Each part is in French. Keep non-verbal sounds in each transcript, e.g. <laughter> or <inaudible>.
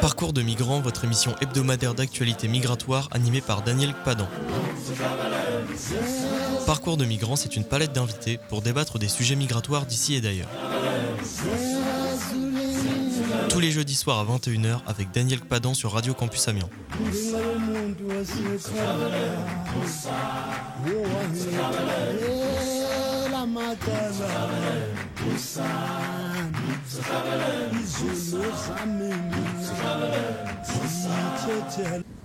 Parcours de migrants, votre émission hebdomadaire d'actualité migratoire animée par Daniel Padan. Parcours de migrants, c'est une palette d'invités pour débattre des sujets migratoires d'ici et d'ailleurs. Tous les jeudis soirs à 21h avec Daniel Padan sur Radio Campus Amiens.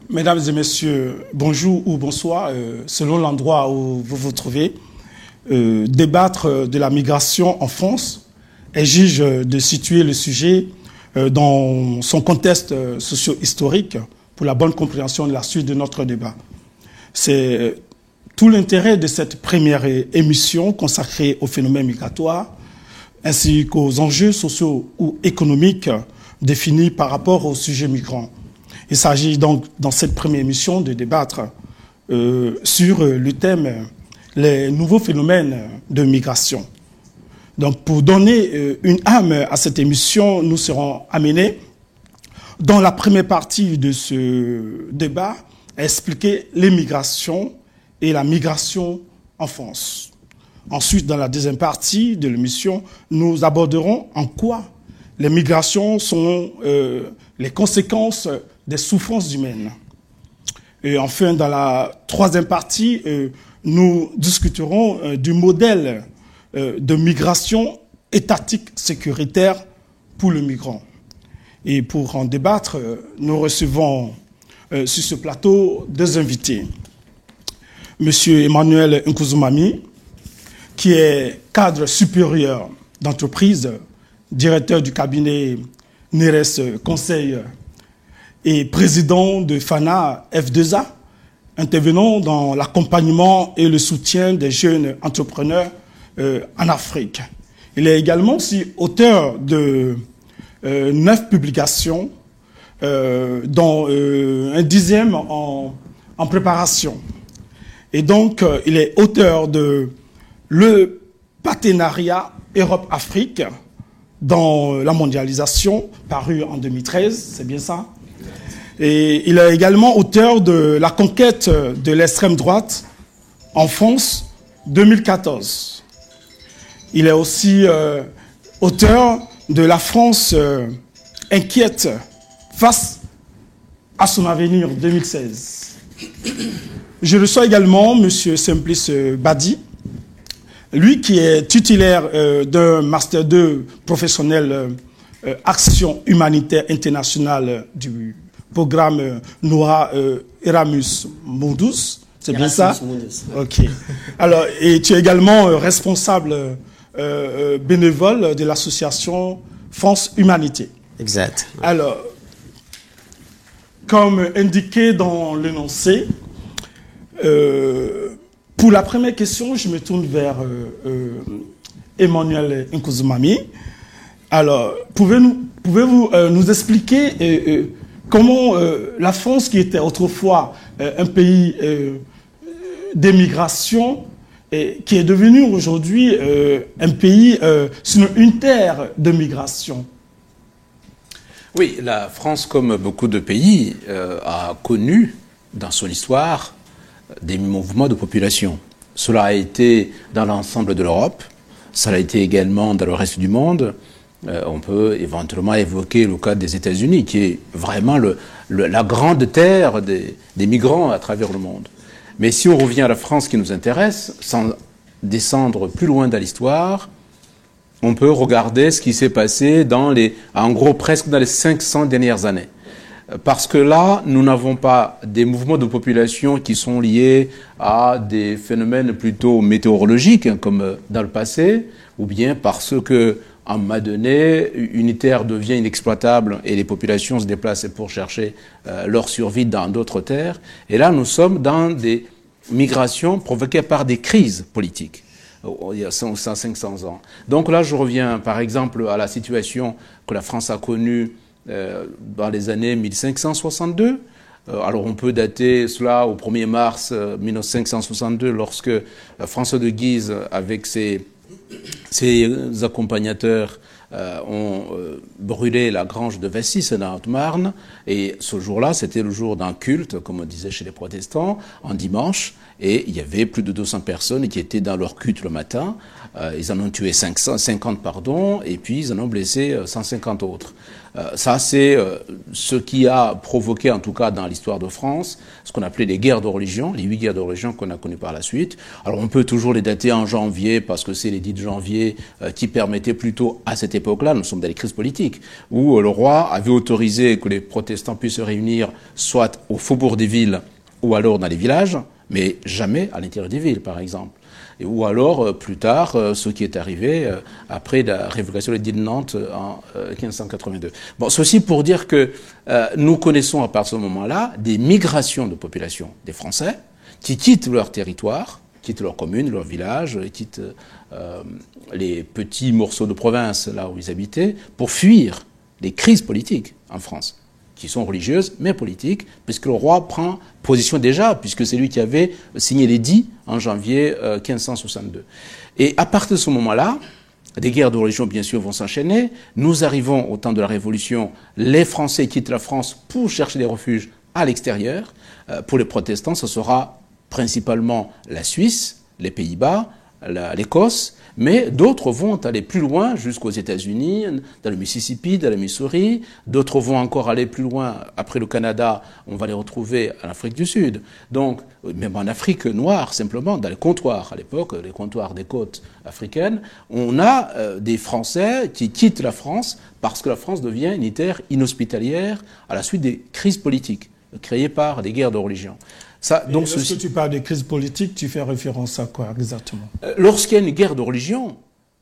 Mesdames et messieurs, bonjour ou bonsoir, euh, selon l'endroit où vous vous trouvez. Euh, débattre de la migration en France exige de situer le sujet euh, dans son contexte socio-historique pour la bonne compréhension de la suite de notre débat. C'est tout l'intérêt de cette première émission consacrée au phénomène migratoire ainsi qu'aux enjeux sociaux ou économiques définis par rapport au sujet migrant. Il s'agit donc dans cette première émission de débattre euh, sur le thème les nouveaux phénomènes de migration. Donc pour donner euh, une âme à cette émission, nous serons amenés dans la première partie de ce débat à expliquer l'immigration et la migration en France. Ensuite, dans la deuxième partie de l'émission, nous aborderons en quoi les migrations sont euh, les conséquences des souffrances humaines. Et enfin, dans la troisième partie, euh, nous discuterons euh, du modèle de migration étatique sécuritaire pour le migrant. Et pour en débattre, nous recevons sur ce plateau deux invités. Monsieur Emmanuel Nkuzumami, qui est cadre supérieur d'entreprise, directeur du cabinet NERES Conseil et président de FANA F2A, intervenant dans l'accompagnement et le soutien des jeunes entrepreneurs euh, en Afrique. Il est également aussi auteur de euh, neuf publications, euh, dont un dixième en, en préparation. Et donc, il est auteur de le partenariat Europe-Afrique dans la mondialisation, paru en 2013, c'est bien ça? Et il est également auteur de La conquête de l'extrême droite en France 2014. Il est aussi euh, auteur de La France euh, inquiète face à son avenir 2016. Je reçois également M. Simplice Badi, lui qui est titulaire euh, d'un Master 2 professionnel euh, Action humanitaire internationale du programme Noah euh, Eramus Mundus. C'est bien ça? Mundus. Ok. Alors, et tu es également responsable bénévole de l'association France Humanité. Exact. Alors, comme indiqué dans l'énoncé, pour la première question, je me tourne vers euh, euh, Emmanuel Nkuzumami. Alors, pouvez-vous pouvez euh, nous expliquer comment la France, qui était autrefois un pays d'émigration, qui est devenu aujourd'hui un pays, sinon une terre de migration Oui, la France, comme beaucoup de pays, a connu dans son histoire des mouvements de population. Cela a été dans l'ensemble de l'Europe, ça a été également dans le reste du monde. Euh, on peut éventuellement évoquer le cas des États-Unis, qui est vraiment la grande terre des, des, migrants à travers le monde. Mais si on revient à la France qui nous intéresse, sans descendre plus loin dans l'histoire, on peut regarder ce qui s'est passé dans les, en gros presque dans les 500 dernières années parce que là, nous n'avons pas des mouvements de population qui sont liés à des phénomènes plutôt météorologiques, hein, comme dans le passé, ou bien parce que, un moment donné, une terre devient inexploitable et les populations se déplacent pour chercher euh, leur survie dans d'autres terres. Et là, nous sommes dans des migrations provoquées par des crises politiques il y a 100, 500 ans. Donc là, je reviens par exemple à la situation que la France a connue euh, dans les années 1562. Euh, alors on peut dater cela au 1er mars 1562 euh, lorsque François de Guise, avec ses, accompagnateurs, ont brûlé la grange de Vessis dans Haute-Marne. Et ce jour-là, c'était le jour d'un culte, comme on disait chez les protestants, en dimanche. Et il y avait plus de 200 personnes qui étaient dans leur culte le matin. ils en ont tué 550, pardon, et puis ils en ont blessé 150 autres. Euh, ça, c'est euh, ce qui a provoqué, en tout cas dans l'histoire de France, ce qu'on appelait les guerres de religion, les huit guerres de religion qu'on a connues par la suite. Alors on peut toujours les dater en janvier, parce que c'est les dits de janvier euh, qui permettaient plutôt, à cette époque-là, nous sommes dans les crises politiques, où le roi avait autorisé que les protestants puissent se réunir soit au faubourg des villes ou alors dans les villages, mais jamais à l'intérieur des villes, par exemple ou alors euh, plus tard euh, ce qui est arrivé euh, après la révocation de Nantes en 1582. Bon, ceci pour dire que nous connaissons à partir de ce moment-là des migrations de population des Français qui quittent leur territoire, quittent leur commune, leur village, quittent les petits morceaux de province là où ils habitaient pour fuir les crises politiques en France qui sont religieuses, mais politiques, puisque le roi prend position déjà, puisque c'est lui qui avait signé l'édit en janvier 1562. Euh, Et à partir de ce moment-là, des guerres de religion, bien sûr, vont s'enchaîner. Nous arrivons au temps de la Révolution. Les Français quittent la France pour chercher des refuges à l'extérieur. Euh, pour les protestants, ce sera principalement la Suisse, les Pays-Bas, l'Écosse, mais d'autres vont aller plus loin jusqu'aux États-Unis, dans le Mississippi, dans le Missouri. D'autres vont encore aller plus loin. Après le Canada, on va les retrouver en Afrique du Sud. Donc, même en Afrique noire, simplement, dans les comptoirs, à l'époque, les comptoirs des côtes africaines, on a euh, des Français qui quittent la France parce que la France devient une terre inhospitalière à la suite des crises politiques créées par des guerres de religion. Ça, donc lorsque tu parles de crise politique, tu fais référence à quoi exactement? Euh, Lorsqu'il y a une guerre de religion,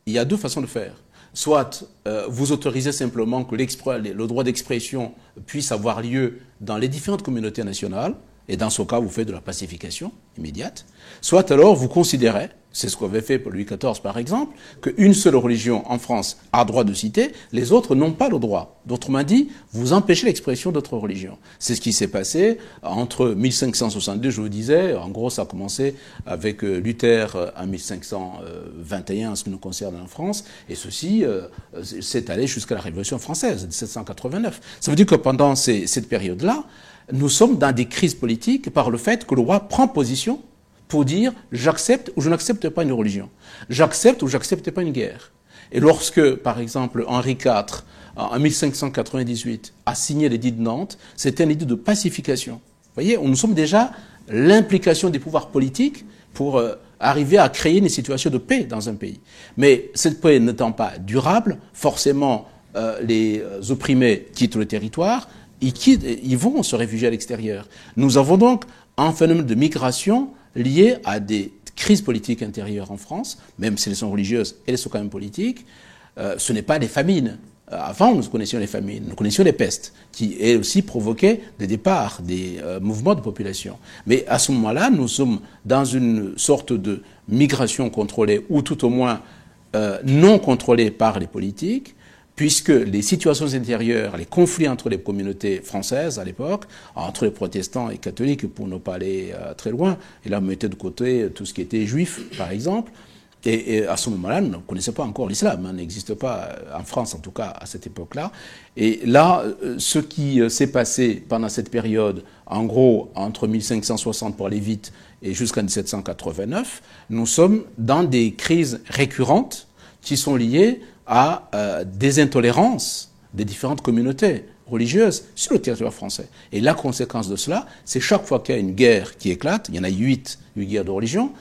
il y a deux façons de faire. Soit euh, vous autorisez simplement que le droit d'expression puisse avoir lieu dans les différentes communautés nationales, et dans ce cas, vous faites de la pacification immédiate. Soit alors, vous considérez, c'est ce qu'avait fait Louis XIV par exemple, qu'une seule religion en France a droit de citer, les autres n'ont pas le droit. D'autrement dit, vous empêchez l'expression d'autres religions. C'est ce qui s'est passé entre 1562, je vous disais, en gros ça a commencé avec euh, Luther euh, en 1521 en ce qui nous concerne en France, et ceci euh, s'est allé jusqu'à la Révolution française, 1789. Ça veut dire que pendant cette période-là, nous sommes dans des crises politiques par le fait que le roi prend position pour dire j'accepte ou je n'accepte pas une religion, j'accepte ou j'accepte pas une guerre. Et lorsque, par exemple, Henri IV, en 1598, a signé l'édit de Nantes, c'était un édit de pacification. Vous voyez, nous sommes déjà l'implication des pouvoirs politiques pour euh, arriver à créer une situation de paix dans un pays. Mais cette paix n'étant pas durable, forcément, euh, les euh, opprimés quittent le territoire, ils, ils vont se réfugier à l'extérieur. Nous avons donc un phénomène de migration lié à des crises politiques intérieures en France, même si elles sont religieuses, elles sont quand même politiques. Euh, ce n'est pas des famines. Euh, avant, nous connaissions les famines, nous connaissions les pestes, qui elles aussi provoquaient des départs, des euh, mouvements de population. Mais à ce moment-là, nous sommes dans une sorte de migration contrôlée, ou tout au moins non contrôlée par les politiques, puisque les situations intérieures, les conflits entre les communautés françaises à l'époque, entre les protestants et catholiques, pour ne pas aller euh, très loin, et là, mettez de côté tout ce qui était juif, par exemple, et, à ce moment-là, nous ne connaissons pas encore l'islam, hein, n'existe pas euh, en France en tout cas à cette époque-là. Et là, euh, ce qui s'est passé pendant cette période, en gros entre 1560 pour aller vite et jusqu'en 1789, nous sommes dans des crises récurrentes qui sont liées à euh, des intolérances des différentes communautés religieuses sur le territoire français. Et la conséquence de cela, c'est chaque fois qu'il y a une guerre qui éclate, il y en a huit, huit guerres de religion,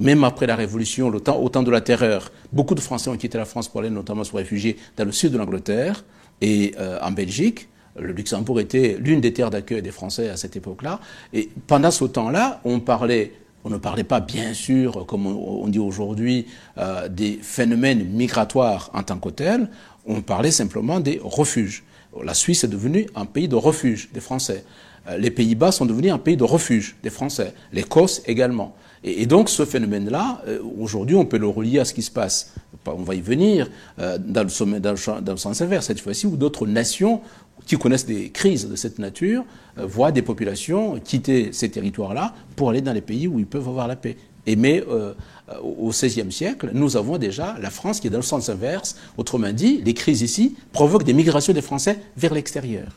même après la Révolution, le temps, au temps de la terreur, beaucoup de Français ont quitté la France pour aller notamment se réfugier dans le sud de l'Angleterre et euh, en Belgique. Le Luxembourg était l'une des terres d'accueil des Français à cette époque-là. Et pendant ce temps-là, on parlait on ne parlait pas, bien sûr, comme on dit aujourd'hui, euh, des phénomènes migratoires en tant que tels, on parlait simplement des refuges. La Suisse est devenue un pays de refuge des Français. Euh, les Pays-Bas sont devenus un pays de refuge des Français. L'Écosse également. Et, donc ce phénomène-là, euh, aujourd'hui, on peut le relier à ce qui se passe. On va y venir dans, le, dans, le, dans le sens inverse cette fois-ci, où d'autres nations qui connaissent des crises de cette nature euh, voient des populations quitter ces territoires-là pour aller dans les pays où ils peuvent avoir la paix. Et mais euh, au XVIe siècle, nous avons déjà la France qui est dans le sens inverse. Autrement dit, les crises ici provoquent des migrations des Français vers l'extérieur.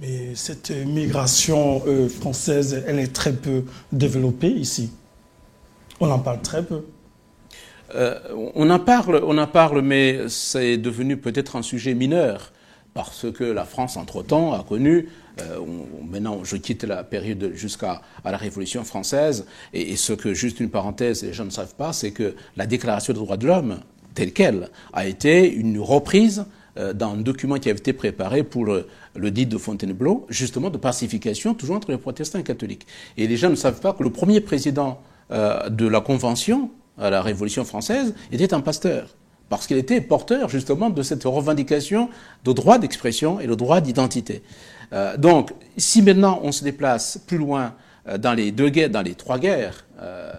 Mais cette migration euh, française, elle est très peu développée ici. On en parle très peu. Euh, on en parle, on en parle, mais c'est devenu peut-être un sujet mineur parce que la France, entre-temps, a connu, euh, maintenant je quitte la période jusqu'à la Révolution française, et, ce que, juste une parenthèse, les gens ne savent pas, c'est que la Déclaration des droits de l'homme, telle qu'elle, a été une reprise euh, d'un document qui avait été préparé pour le, dit de Fontainebleau, justement de pacification, toujours entre les protestants et les catholiques. Et les gens ne savent pas que le premier président de la Convention, à la Révolution française, était un pasteur. Parce qu'il était porteur justement de cette revendication de droit d'expression et de droit d'identité. Euh, donc, si maintenant on se déplace plus loin euh, dans les deux guerres, dans les trois guerres, euh,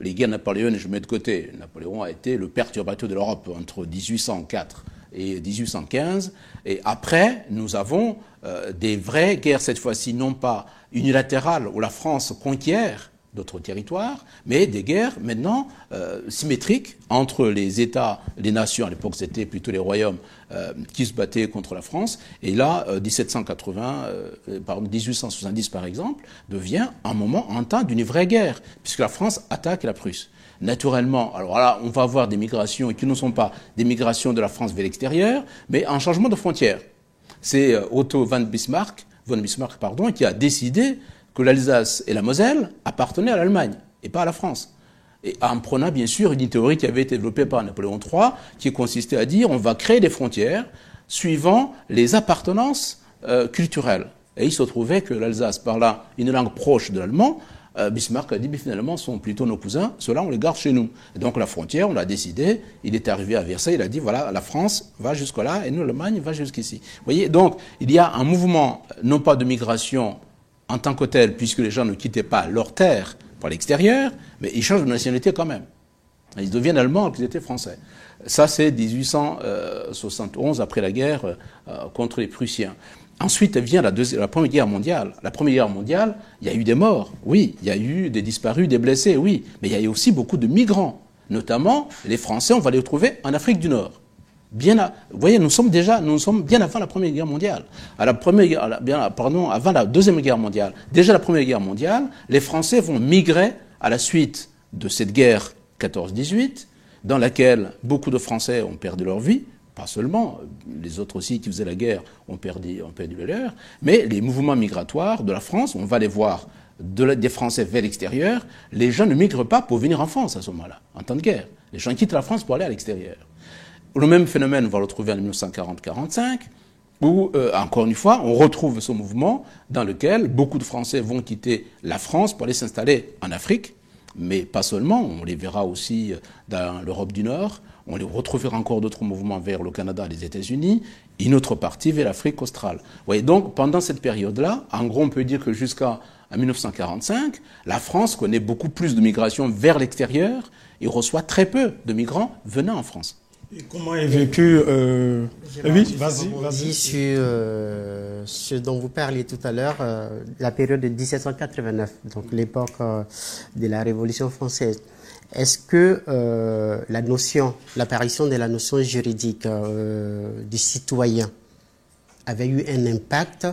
les guerres napoléoniennes, je mets de côté, Napoléon a été le perturbateur de l'Europe entre 1804 et 1815. Et après, nous avons des vraies guerres, cette fois-ci non pas unilatérales, où la France conquiert, d'autres territoires, mais des guerres maintenant euh, symétriques entre les États, les nations, à l'époque c'était plutôt les royaumes euh, qui se battaient contre la France, et là, 1780, euh, pardon, 1870 par exemple, devient un moment, un temps d'une vraie guerre, puisque la France attaque la Prusse. Naturellement, alors là, on va avoir des migrations qui ne sont pas des migrations de la France vers l'extérieur, mais un changement de frontière. C'est Otto von Bismarck, von Bismarck pardon, qui a décidé que l'Alsace et la Moselle appartenaient à l'Allemagne et pas à la France. Et en prenant bien sûr une théorie qui avait été développée par Napoléon III, qui consistait à dire on va créer des frontières suivant les appartenances euh, culturelles. Et il se trouvait que l'Alsace parla une langue proche de l'allemand. Euh, Bismarck a dit, mais finalement, sont plutôt nos cousins, ceux-là, on les garde chez nous. Et donc la frontière, on l'a décidé, il est arrivé à Versailles, il a dit, voilà, la France va jusque-là, et nous, l'Allemagne, va jusqu'ici. Vous voyez, donc il y a un mouvement, non pas de migration en tant que tel, puisque les gens ne quittaient pas leur terre pour l'extérieur, mais ils changent de nationalité quand même. Ils deviennent allemands alors qu'ils étaient français. Ça, c'est 1871, après la guerre euh, contre les Prussiens. Ensuite vient la, Première Guerre mondiale. La Première Guerre mondiale, il y a eu des morts, oui. Il y a eu des disparus, des blessés, oui. Mais il y a eu aussi beaucoup de migrants. Notamment, les Français, on va les trouver en Afrique du Nord bien, vous voyez, nous sommes déjà, nous sommes bien avant la Première Guerre mondiale. À la première, pardon, avant la Deuxième Guerre mondiale. Déjà la Première Guerre mondiale, les Français vont migrer à la suite de cette guerre 14-18, dans laquelle beaucoup de Français ont perdu leur vie, pas seulement, les autres aussi qui faisaient la guerre ont perdu, ont perdu leur, mais les mouvements migratoires de la France, on va les voir de, des Français vers l'extérieur, les gens ne migrent pas pour venir en France à ce moment-là, en temps de guerre. Les gens quittent la France pour aller à l'extérieur. Le même phénomène, on va le retrouver en 1940-45, où, euh, encore une fois, on retrouve ce mouvement dans lequel beaucoup de Français vont quitter la France pour aller s'installer en Afrique, mais pas seulement, on les verra aussi euh, dans l'Europe du Nord, on les retrouvera encore d'autres mouvements vers le Canada les États-Unis, une autre partie vers l'Afrique australe. Vous voyez, donc, pendant cette période-là, en gros, on peut dire que jusqu'à 1945, la France connaît beaucoup plus de migration vers l'extérieur et reçoit très peu de migrants venant en France. Et comment est vécu euh... Oui, vas-y, vas-y. Sur euh, ce dont vous parliez tout à l'heure, euh, la période de 1789, donc l'époque de la Révolution française. Est-ce que la notion, l'apparition de la notion juridique du citoyen avait eu un impact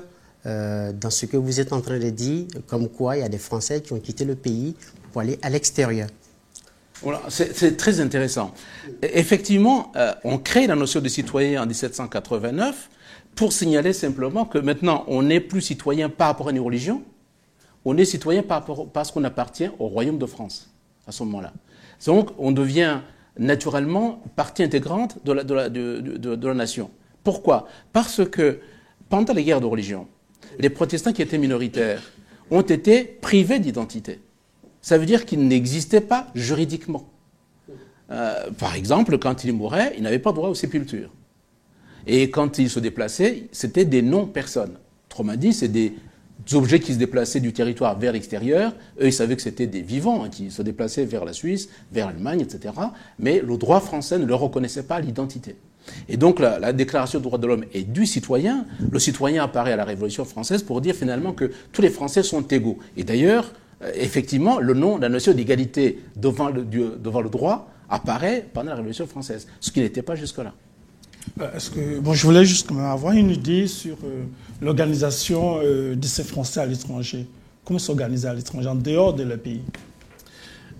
dans ce que vous êtes en train de dire, comme quoi il y a des Français qui ont quitté le pays pour aller à l'extérieur? C'est très intéressant. Effectivement, euh, on crée la notion de citoyen en 1789 pour signaler simplement que maintenant, on n'est plus citoyen par rapport à une religion, on est citoyen parce qu'on appartient au royaume de France à ce moment-là. Donc, on devient naturellement partie intégrante de la nation. Pourquoi? Parce que pendant les guerres de religion, les protestants qui étaient minoritaires ont été privés d'identité ça veut dire qu'il n'existait pas juridiquement. Euh, par exemple, quand il mourait, il n'avait pas droit aux sépultures. Et quand il se déplaçait, c'était des non-personnes. Autrement dit, c'est des objets qui se déplaçaient du territoire vers l'extérieur. Eux, ils savaient que c'était des vivants hein, qui se déplaçaient vers la Suisse, vers l'Allemagne, etc. Mais le droit français ne leur reconnaissait pas l'identité. Et donc la, la, déclaration des droits de l'homme est du citoyen. Le citoyen apparaît à la Révolution française pour dire finalement que tous les Français sont égaux. Et d'ailleurs, effectivement, le nom, la notion d'égalité devant le, devant le droit apparaît pendant la Révolution française, ce qui n'était pas jusque-là. Euh, que, bon, je voulais juste avoir une idée sur euh, l'organisation de ces Français à l'étranger. Comment s'organiser à l'étranger, en dehors de leur pays?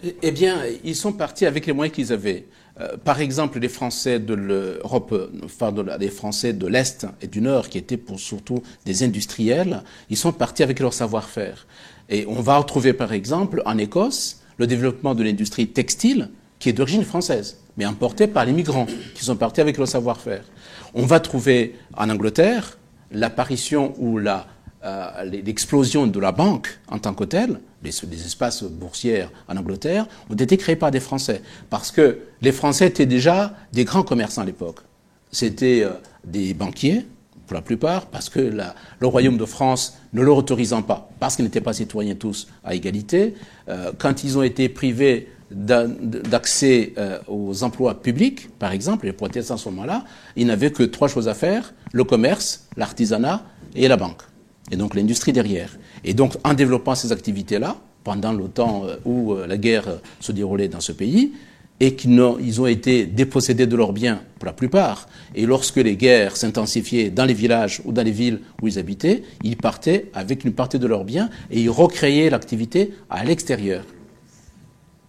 Eh, eh bien, ils sont partis avec les moyens qu'ils avaient. Euh, par exemple, les Français de l'Europe, enfin les Français de l'Est et du Nord, qui étaient pour surtout des industriels, ils sont partis avec leur savoir-faire. Et on va retrouver, par exemple, en Écosse, le développement de l'industrie textile, qui est d'origine française, mais importée par les migrants, qui sont partis avec leur savoir-faire. On va trouver en Angleterre l'apparition ou la euh, l'explosion de la banque en tant que telle, les, espaces boursiers en Angleterre, ont été créés par des Français. Parce que les Français étaient déjà des grands commerçants à l'époque. C'était euh, des banquiers, pour la plupart, parce que le Royaume de France ne leur autorisant pas, parce qu'ils n'étaient pas citoyens tous à égalité, euh, quand ils ont été privés d'accès aux emplois publics, par exemple, les protestants à ce moment-là, ils n'avaient que trois choses à faire, le commerce, l'artisanat et la banque et donc l'industrie derrière. Et donc en développant ces activités-là, pendant le temps euh, où euh, la guerre euh, se déroulait dans ce pays, et qu'ils ont, ils ont été dépossédés de leurs biens pour la plupart, et lorsque les guerres s'intensifiaient dans les villages ou dans les villes où ils habitaient, ils partaient avec une partie de leurs biens et ils recréaient l'activité à l'extérieur.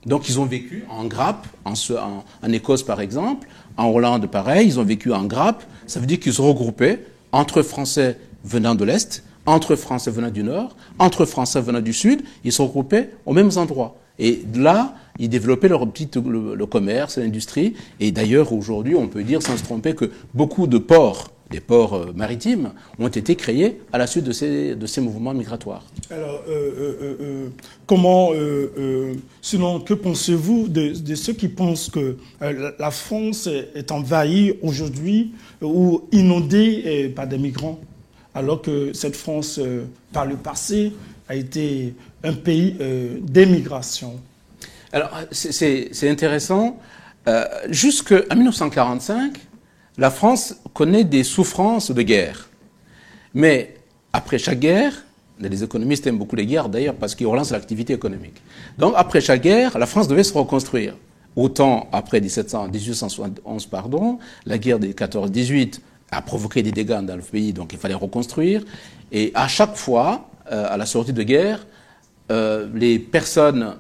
Donc ils ont vécu en grappe, en, en, en, Écosse par exemple, en Hollande pareil, ils ont vécu en grappe, ça veut dire qu'ils se regroupaient entre Français venant de l'Est entre Français venant du Nord, entre Français venant du Sud, ils se regroupaient aux mêmes endroits. Et là, ils développaient leur petit, le, commerce, l'industrie. Et d'ailleurs, aujourd'hui, on peut dire sans se tromper que beaucoup de ports, des ports euh, maritimes, ont été créés à la suite de ces, de ces mouvements migratoires. Alors, euh, euh, comment, sinon, que pensez-vous de, ceux qui pensent que la France est envahie aujourd'hui ou inondée par des migrants alors que cette France, par le passé, a été un pays euh, d'émigration. Alors, c'est intéressant. Euh, Jusqu'en 1945, la France connaît des souffrances de guerre. Mais après chaque guerre, les économistes aiment beaucoup les guerres d'ailleurs parce qu'ils relancent l'activité économique. Donc après chaque guerre, la France devait se reconstruire. Autant après 1700, 1871, pardon, la guerre des 14-18 a provoqué des dégâts dans le pays, donc il fallait reconstruire. Et à chaque fois, euh, à la sortie de guerre, euh, les personnes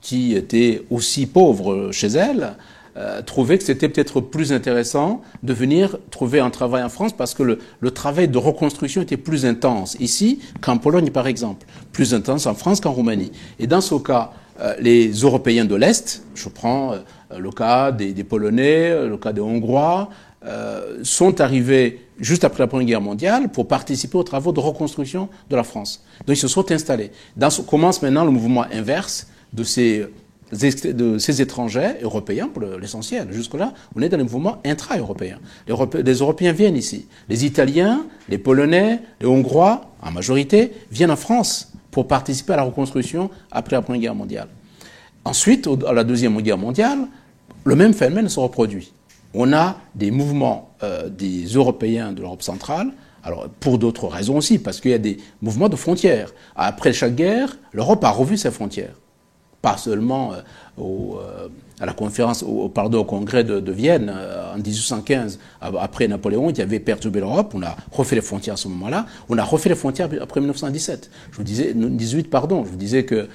qui étaient aussi pauvres chez elles euh, trouvaient que c'était peut-être plus intéressant de venir trouver un travail en France parce que le, travail de reconstruction était plus intense ici qu'en Pologne, par exemple, plus intense en France qu'en Roumanie. Et dans ce cas, les Européens de l'Est, je prends le cas des, Polonais, le cas des Hongrois, euh, sont arrivés juste après la Première Guerre mondiale pour participer aux travaux de reconstruction de la France. Donc ils se sont installés. Dans ce, commence maintenant le mouvement inverse de ces, étrangers européens pour l'essentiel. Jusque-là, on est dans le mouvement intra-européen. Les Européens viennent ici. Les Italiens, les Polonais, les Hongrois, en majorité, viennent en France pour participer à la reconstruction après la Première Guerre mondiale. Ensuite, à la Deuxième Guerre mondiale, le même phénomène se reproduit on a des mouvements euh, des Européens de l'Europe centrale, alors pour d'autres raisons aussi, parce qu'il y a des mouvements de frontières. Après chaque guerre, l'Europe a revu ses frontières. Pas seulement euh, au, euh, à la conférence, pardon, au congrès de, Vienne en 1815, après Napoléon, qui avait perturbé l'Europe. On a refait les frontières à ce moment-là. On a refait les frontières après 1917. Je vous disais, 18, pardon. Je vous disais que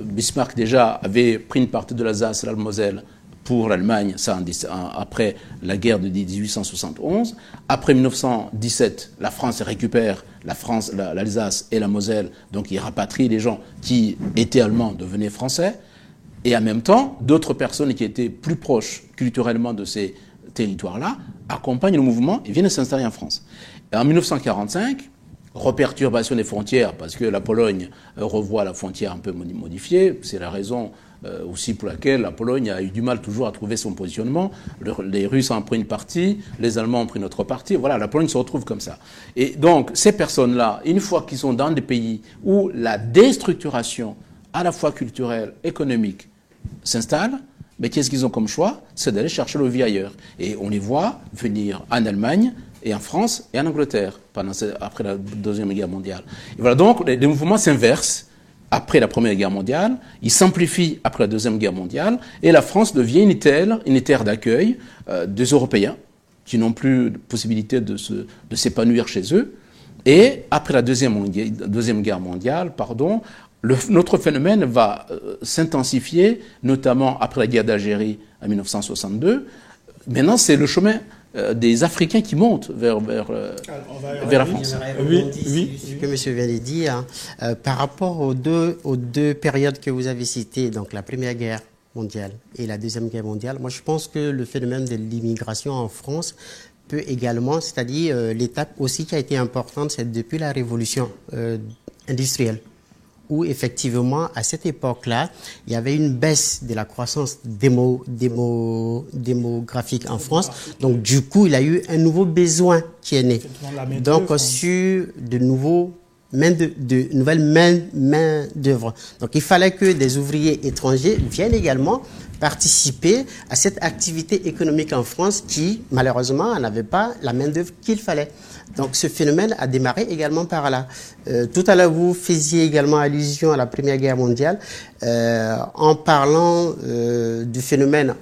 Bismarck déjà avait pris une partie de l'Alsace la Moselle pour l'Allemagne, ça après la guerre de 1871. Après 1917, la France récupère la France, l'Alsace et la Moselle, donc il rapatrie les gens qui étaient allemands devenaient français. Et en même temps, d'autres personnes qui étaient plus proches culturellement de ces territoires-là accompagnent le mouvement et viennent s'installer en France. En 1945, reperturbation des frontières, parce que la Pologne revoit la frontière un peu modifiée, c'est la raison euh, aussi pour laquelle la Pologne a eu du mal toujours à trouver son positionnement. les Russes ont pris une partie, les Allemands ont pris notre partie. Voilà, la Pologne se retrouve comme ça. Et donc, ces personnes-là, une fois qu'ils sont dans des pays où la déstructuration, à la fois culturelle, économique, s'installe, mais qu'est-ce qu'ils ont comme choix? C'est d'aller chercher le vie ailleurs. Et on les voit venir en Allemagne, et en France et en Angleterre pendant après la Deuxième Guerre mondiale. Et voilà, donc les, les mouvements s'inversent après la Première Guerre mondiale, il s'amplifie après la Deuxième Guerre mondiale, et la France devient une terre, une terre d'accueil euh, des Européens qui n'ont plus de possibilité de, de s'épanouir chez eux. Et après la Deuxième, Guerre mondiale, pardon, notre phénomène va euh, s'intensifier, notamment après la guerre d'Algérie en 1962. Maintenant, c'est le chemin euh, des Africains qui montent vers, vers, euh, vers la France. Oui, oui. Ce que M. de dire, hein. par rapport aux deux, aux deux périodes que vous avez citées, donc la Première Guerre mondiale et la Deuxième Guerre mondiale, moi je pense que le phénomène de l'immigration en France peut également, c'est-à-dire l'étape aussi qui a été importante, c'est depuis la révolution industrielle où effectivement, à cette époque-là, il y avait une baisse de la croissance démo, démo, démographique en France. Donc, du coup, il y a eu un nouveau besoin qui est né. Donc, sur de nouveaux main de, de, mains main d'œuvre. Donc il fallait que des ouvriers étrangers viennent également participer à cette activité économique en France qui malheureusement n'avait pas la main d'œuvre qu'il fallait. Donc ce phénomène a démarré également par là. Euh, tout à l'heure, vous faisiez également allusion à la Première Guerre mondiale euh, en parlant euh, du phénomène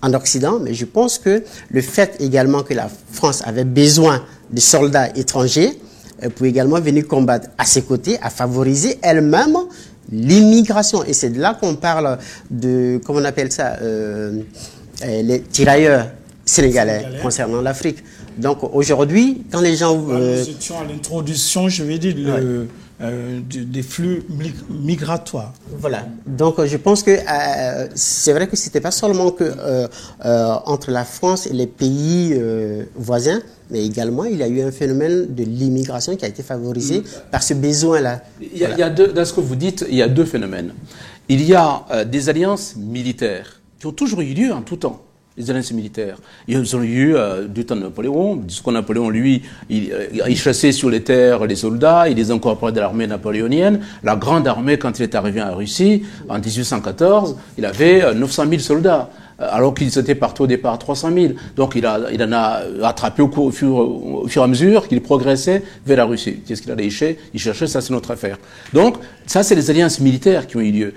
en Occident, mais je pense que le fait également que la France avait besoin de soldats étrangers pour également venir combattre à ses côtés a favorisé elle-même l'immigration. Et c'est de là qu'on parle de, comment on appelle ça, les tirailleurs sénégalais concernant l'Afrique. Donc aujourd'hui, quand les gens... Euh, nous étions à l'introduction, je vais dire, euh, des flux migratoires. Voilà. Donc je pense que euh, c'est vrai que c'était pas seulement que entre la France et les pays voisins, mais également il y a eu un phénomène de l'immigration qui a été favorisé mm. par ce besoin-là. Il, il y a, deux, dans ce que vous dites, il y a deux phénomènes. Il y a des alliances militaires qui ont toujours eu lieu en tout temps les alliances militaires. Ils ont eu euh, du temps de Napoléon, ce Napoléon, lui, euh, il, chassait sur les terres les soldats, il les incorporait dans l'armée napoléonienne. La grande armée, quand il est arrivé en Russie, en 1814, il avait 900 euh, 000 soldats alors qu'ils étaient partout au départ à 300 000. Donc il, a, il en a attrapé au fur, et à mesure qu'il progressait vers la Russie. Qu'est-ce qu'il allait chercher Il cherchait, ça c'est notre affaire. Donc ça c'est les alliances militaires qui ont eu lieu.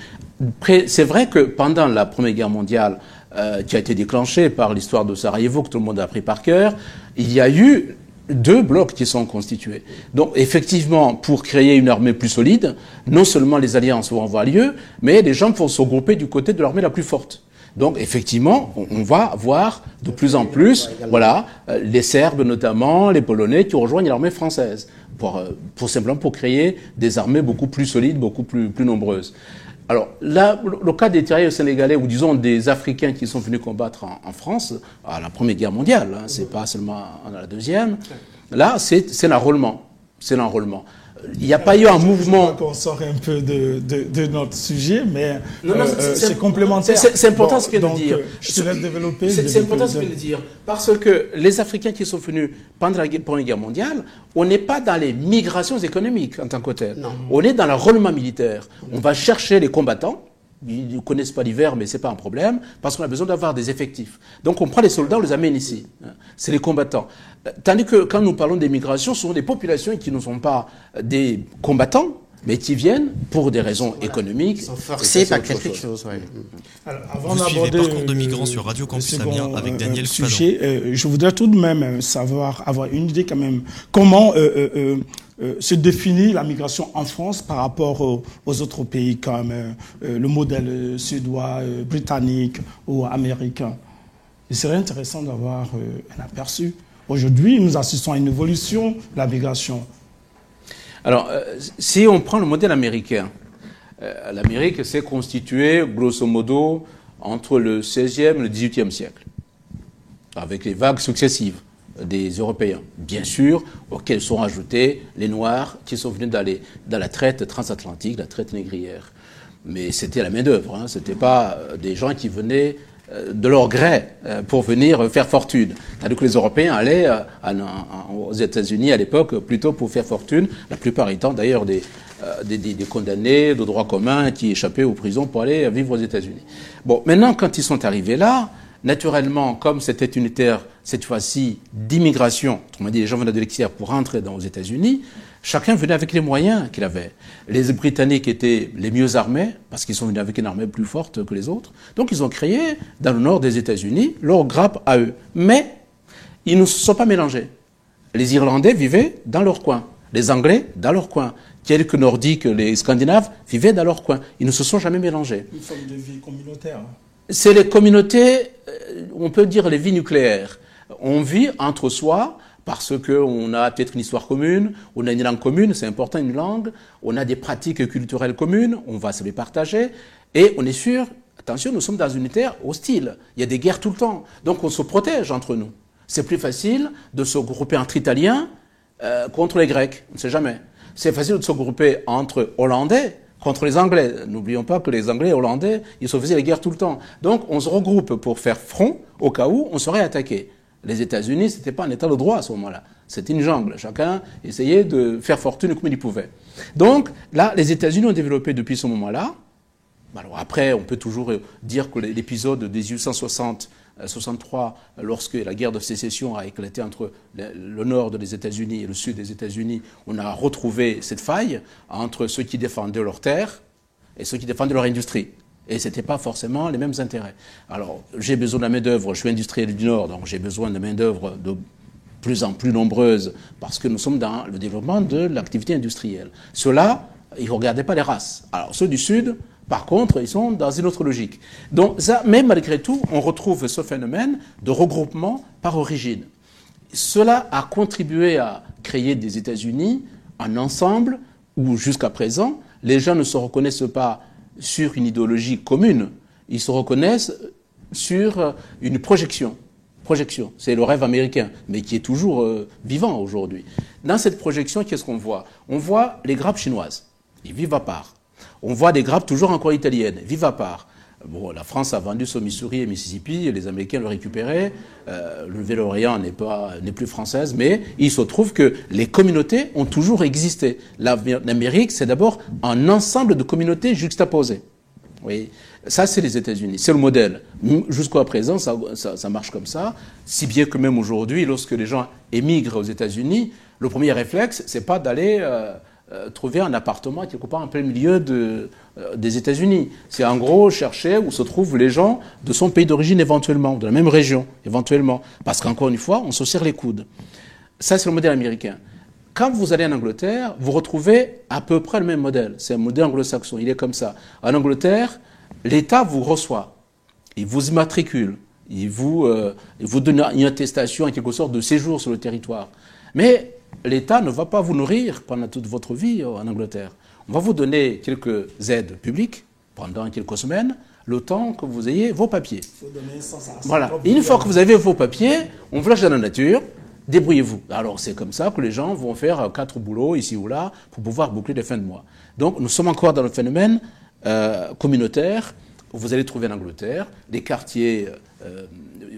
C'est vrai que pendant la Première Guerre mondiale, euh, qui a été déclenché par l'histoire de Sarajevo, que tout le monde a appris par cœur, il y a eu deux blocs qui sont constitués. Donc effectivement, pour créer une armée plus solide, non seulement les alliances vont avoir lieu, mais les gens vont se regrouper du côté de l'armée la plus forte. Donc effectivement, on va voir de plus en plus, voilà, euh, les Serbes notamment, les Polonais qui rejoignent l'armée française, pour, euh, pour simplement pour créer des armées beaucoup plus solides, beaucoup plus, plus nombreuses. Alors, là, le cas des tirailleurs sénégalais, ou disons des Africains qui sont venus combattre en, France, à la Première Guerre mondiale, hein, c'est pas seulement à la Deuxième, là, c'est l'enrôlement. C'est l'enrôlement il n'y a pas eu un mouvement. qu'on sort un peu de, de, notre sujet, mais euh, euh, c'est complémentaire. C'est important ce qu'il de dire. Euh, je te laisse développer. C'est important ce qu'il de dire. Parce que les Africains qui sont venus pendant la Première Guerre mondiale, on n'est pas dans les migrations économiques en tant que tel. On est dans l'enrôlement militaire. On va chercher les combattants ils ne connaissent pas l'hiver, mais c'est pas un problème, parce qu'on a besoin d'avoir des effectifs. Donc on prend les soldats, on les amène ici. C'est les combattants. Tandis que quand nous parlons des migrations, ce sont des populations qui ne sont pas des combattants, mais qui viennent pour des raisons économiques. Ils sont forcés par quelque chose. Alors, avant Vous suivez Parcours de migrants sur Radio Campus Amiens avec Daniel sujet, euh, Je voudrais tout de même euh, savoir, avoir une idée quand même, comment euh, euh, se définit la migration en France par rapport aux, autres pays comme euh, euh, le modèle suédois, britannique ou américain. Il serait intéressant d'avoir un aperçu. Aujourd'hui, nous assistons à une évolution de la migration. Alors, si on prend le modèle américain, l'Amérique s'est constituée grosso modo entre le 16e et le 18e siècle, avec les vagues successives des Européens, bien sûr, auxquels sont ajoutés les Noirs qui sont venus dans, dans la traite transatlantique, la traite négrière. Mais c'était la main-d'œuvre, hein, ce n'était pas euh, des gens qui venaient euh, de leur gré euh, pour venir faire fortune. Tandis que les Européens allaient aux États-Unis à l'époque plutôt pour faire fortune, la plupart étant d'ailleurs des, des, des, condamnés de droit commun qui échappaient aux prisons pour aller vivre aux États-Unis. Bon, maintenant, quand ils sont arrivés là, Naturellement, comme c'était une terre, cette fois-ci, d'immigration, autrement dit, les gens venaient de l'extérieur pour rentrer dans les États-Unis, Chacun venait avec les moyens qu'il avait. Les Britanniques étaient les mieux armés, parce qu'ils sont venus avec une armée plus forte que les autres. Donc ils ont créé, dans le nord des États-Unis, leur grappe à eux. Mais ils ne se sont pas mélangés. Les Irlandais vivaient dans leur coin, les Anglais dans leur coin. Quelques Nordiques, les Scandinaves, vivaient dans leur coin. Ils ne se sont jamais mélangés. Une forme de vie communautaire. C'est les communautés, euh, on peut dire les vies nucléaires. On vit entre soi, parce qu'on a peut-être une histoire commune, on a une langue commune, c'est important une langue, on a des pratiques culturelles communes, on va se les partager, et on est sûr, attention, nous sommes dans une terre hostile, il y a des guerres tout le temps, donc on se protège entre nous. C'est plus facile de se grouper entre Italiens euh, contre les Grecs, on ne sait jamais. C'est facile de se grouper entre Hollandais contre les Anglais. N'oublions pas que les Anglais et Hollandais, ils se faisaient les guerres tout le temps. Donc on se regroupe pour faire front au cas où on serait attaqué. Les États-Unis, ce n'était pas un État de droit à ce moment-là. C'était une jungle. Chacun essayait de faire fortune comme il pouvait. Donc là, les États-Unis ont développé depuis ce moment-là. Alors après, on peut toujours dire que l'épisode de 1860 63, lorsque la guerre de sécession a éclaté entre le nord des États-Unis et le sud des États-Unis, on a retrouvé cette faille entre ceux qui défendaient leurs terres et ceux qui défendaient leur industrie. Et ce n'était pas forcément les mêmes intérêts. Alors, j'ai besoin de la main-d'œuvre, je suis industriel du Nord, donc j'ai besoin de main-d'œuvre de plus en plus nombreuse, parce que nous sommes dans le développement de l'activité industrielle. Ceux-là, ils ne regardaient pas les races. Alors, ceux du Sud, par contre, ils sont dans une autre logique. Donc, ça, mais malgré tout, on retrouve ce phénomène de regroupement par origine. Cela a contribué à créer des États-Unis un ensemble où, jusqu'à présent, les gens ne se reconnaissent pas sur une idéologie commune, ils se reconnaissent sur une projection. Projection, c'est le rêve américain, mais qui est toujours euh, vivant aujourd'hui. Dans cette projection, qu'est-ce qu'on voit? On voit les grappes chinoises, ils vivent à part. On voit des grappes toujours encore italiennes, vivent à part. Bon, la France a vendu son Missouri et Mississippi, les Américains l'ont récupéré. Euh, le Nouvelle-Orient n'est pas n'est plus française, mais il se trouve que les communautés ont toujours existé. L'Amérique, c'est d'abord un ensemble de communautés juxtaposées. Oui, ça c'est les États-Unis, c'est le modèle. Jusqu'à présent, ça, ça, marche comme ça, si bien que même aujourd'hui, lorsque les gens émigrent aux États-Unis, le premier réflexe, c'est pas d'aller euh, euh, trouver un appartement quelque part en plein milieu euh, des États-Unis. C'est en gros chercher où se trouvent les gens de son pays d'origine éventuellement, de la même région éventuellement. Parce qu'encore une fois, on se serre les coudes. Ça, c'est le modèle américain. Quand vous allez en Angleterre, vous retrouvez à peu près le même modèle. C'est un modèle anglo-saxon. Il est comme ça. En Angleterre, l'État vous reçoit. Il vous immatricule. Il vous, euh, il vous donne une attestation, en quelque sorte, de séjour sur le territoire. Mais l'État ne va pas vous nourrir pendant toute votre vie en Angleterre. On va vous donner quelques aides publiques pendant quelques semaines, le temps que vous ayez vos papiers. Voilà. une fois que vous avez vos papiers, on vous lâche dans la nature, débrouillez-vous. Alors c'est comme ça que les gens vont faire quatre boulots ici ou là pour pouvoir boucler les fins de mois. Donc nous sommes encore dans le phénomène euh, communautaire. Vous allez trouver en Angleterre des quartiers euh,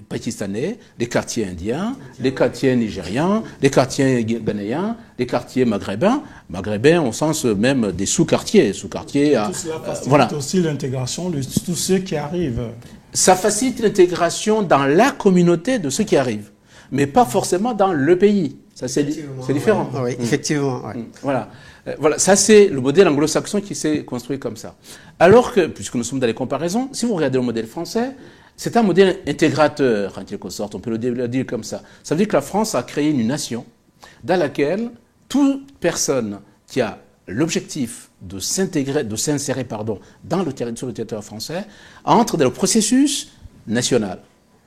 pakistanais, les quartiers indiens, les quartiers nigériens, les quartiers ghanéens, les quartiers maghrébins, maghrébins au sens même des sous-quartiers, sous-quartiers. Tout cela euh, facilite aussi l'intégration de tous ceux qui arrivent. Ça facilite l'intégration dans la communauté de ceux qui arrivent, mais pas forcément dans le pays. Ça c'est différent. Oui, effectivement. Mm. Voilà. Euh, voilà, ça c'est le modèle anglo-saxon qui s'est construit comme ça. Alors que, puisque nous sommes dans les comparaisons, si vous regardez le modèle français, c'est un modèle intégrateur, en quelque sorte, on peut le dire comme ça. Ça veut dire que la France a créé une nation dans laquelle toute personne qui a l'objectif de s'intégrer, de s'insérer, pardon, dans le sur le territoire français, entre dans le processus national.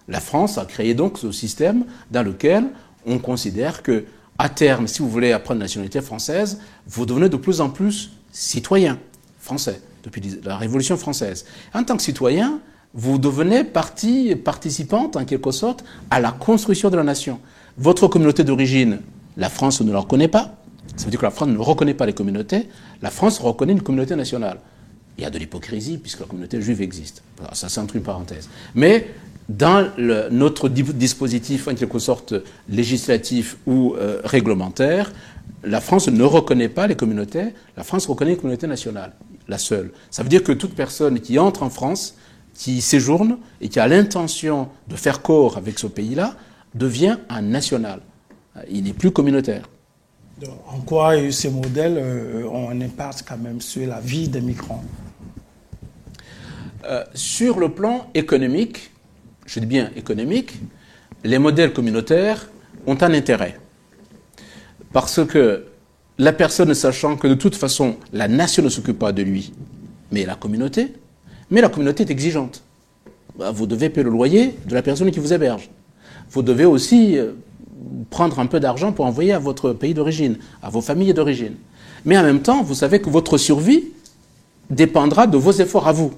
La France a créé donc ce système dans lequel on considère que, à terme, si vous voulez apprendre la nationalité française, vous devenez de plus en plus citoyen français, depuis la Révolution française. En tant que citoyen, vous devenez partie participante, en quelque sorte, à la construction de la nation. Votre communauté d'origine, la France ne la reconnaît pas. Ça veut dire que la France ne reconnaît pas les communautés. La France reconnaît une communauté nationale. Il y a de l'hypocrisie puisque la communauté juive existe. Ça, c'est entre une parenthèse. Mais dans notre dispositif, en quelque sorte, législatif ou euh, réglementaire, la France ne reconnaît pas les communautés. La France reconnaît les communautés nationales, la seule. Ça veut dire que toute personne qui entre en France qui séjourne et qui a l'intention de faire corps avec ce pays-là devient un national. Il n'est plus communautaire. en quoi ces modèles ont un impact quand même sur la vie des migrants Sur le plan économique, je dis bien économique, les modèles communautaires ont un intérêt. Parce que la personne sachant que de toute façon, la nation ne s'occupe pas de lui, mais la communauté, mais la communauté est exigeante. Bah, vous devez payer le loyer de la personne qui vous héberge. Vous devez aussi euh, prendre un peu d'argent pour envoyer à votre pays d'origine, à vos familles d'origine. Mais en même temps, vous savez que votre survie dépendra de vos efforts à vous.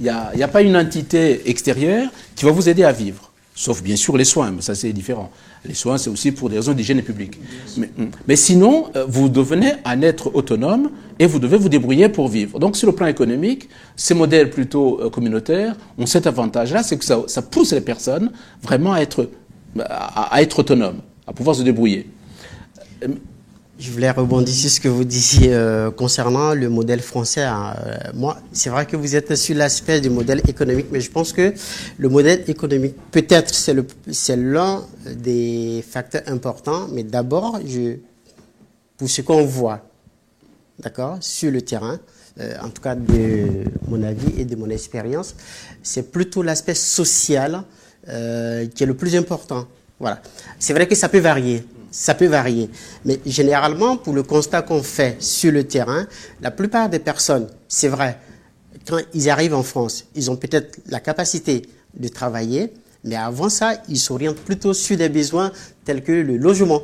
Il n'y a, a, pas une entité extérieure qui va vous aider à vivre. Sauf bien sûr les soins, mais ça c'est différent. Les soins, c'est aussi pour des raisons d'hygiène publique. Mais, mais, sinon, euh, vous devenez un être autonome et vous devez vous débrouiller pour vivre. Donc sur le plan économique, ces modèles plutôt euh, communautaires ont cet avantage-là, c'est que ça, pousse les personnes vraiment à être, à, à être autonomes, à pouvoir se débrouiller. Je voulais rebondir sur ce que vous disiez euh, concernant le modèle français. Hein. Euh, moi, c'est vrai que vous êtes sur l'aspect du modèle économique, mais je pense que le modèle économique, peut-être, c'est l'un des facteurs importants, mais d'abord, pour ce qu'on voit, d'accord, sur le terrain, euh, en tout cas de mon avis et de mon expérience, c'est plutôt l'aspect social qui est le plus important. Voilà. C'est vrai que ça peut varier ça peut varier. Mais généralement, pour le constat qu'on fait sur le terrain, la plupart des personnes, c'est vrai, quand ils arrivent en France, ils ont peut-être la capacité de travailler, mais avant ça, ils s'orientent plutôt sur des besoins tels que le logement.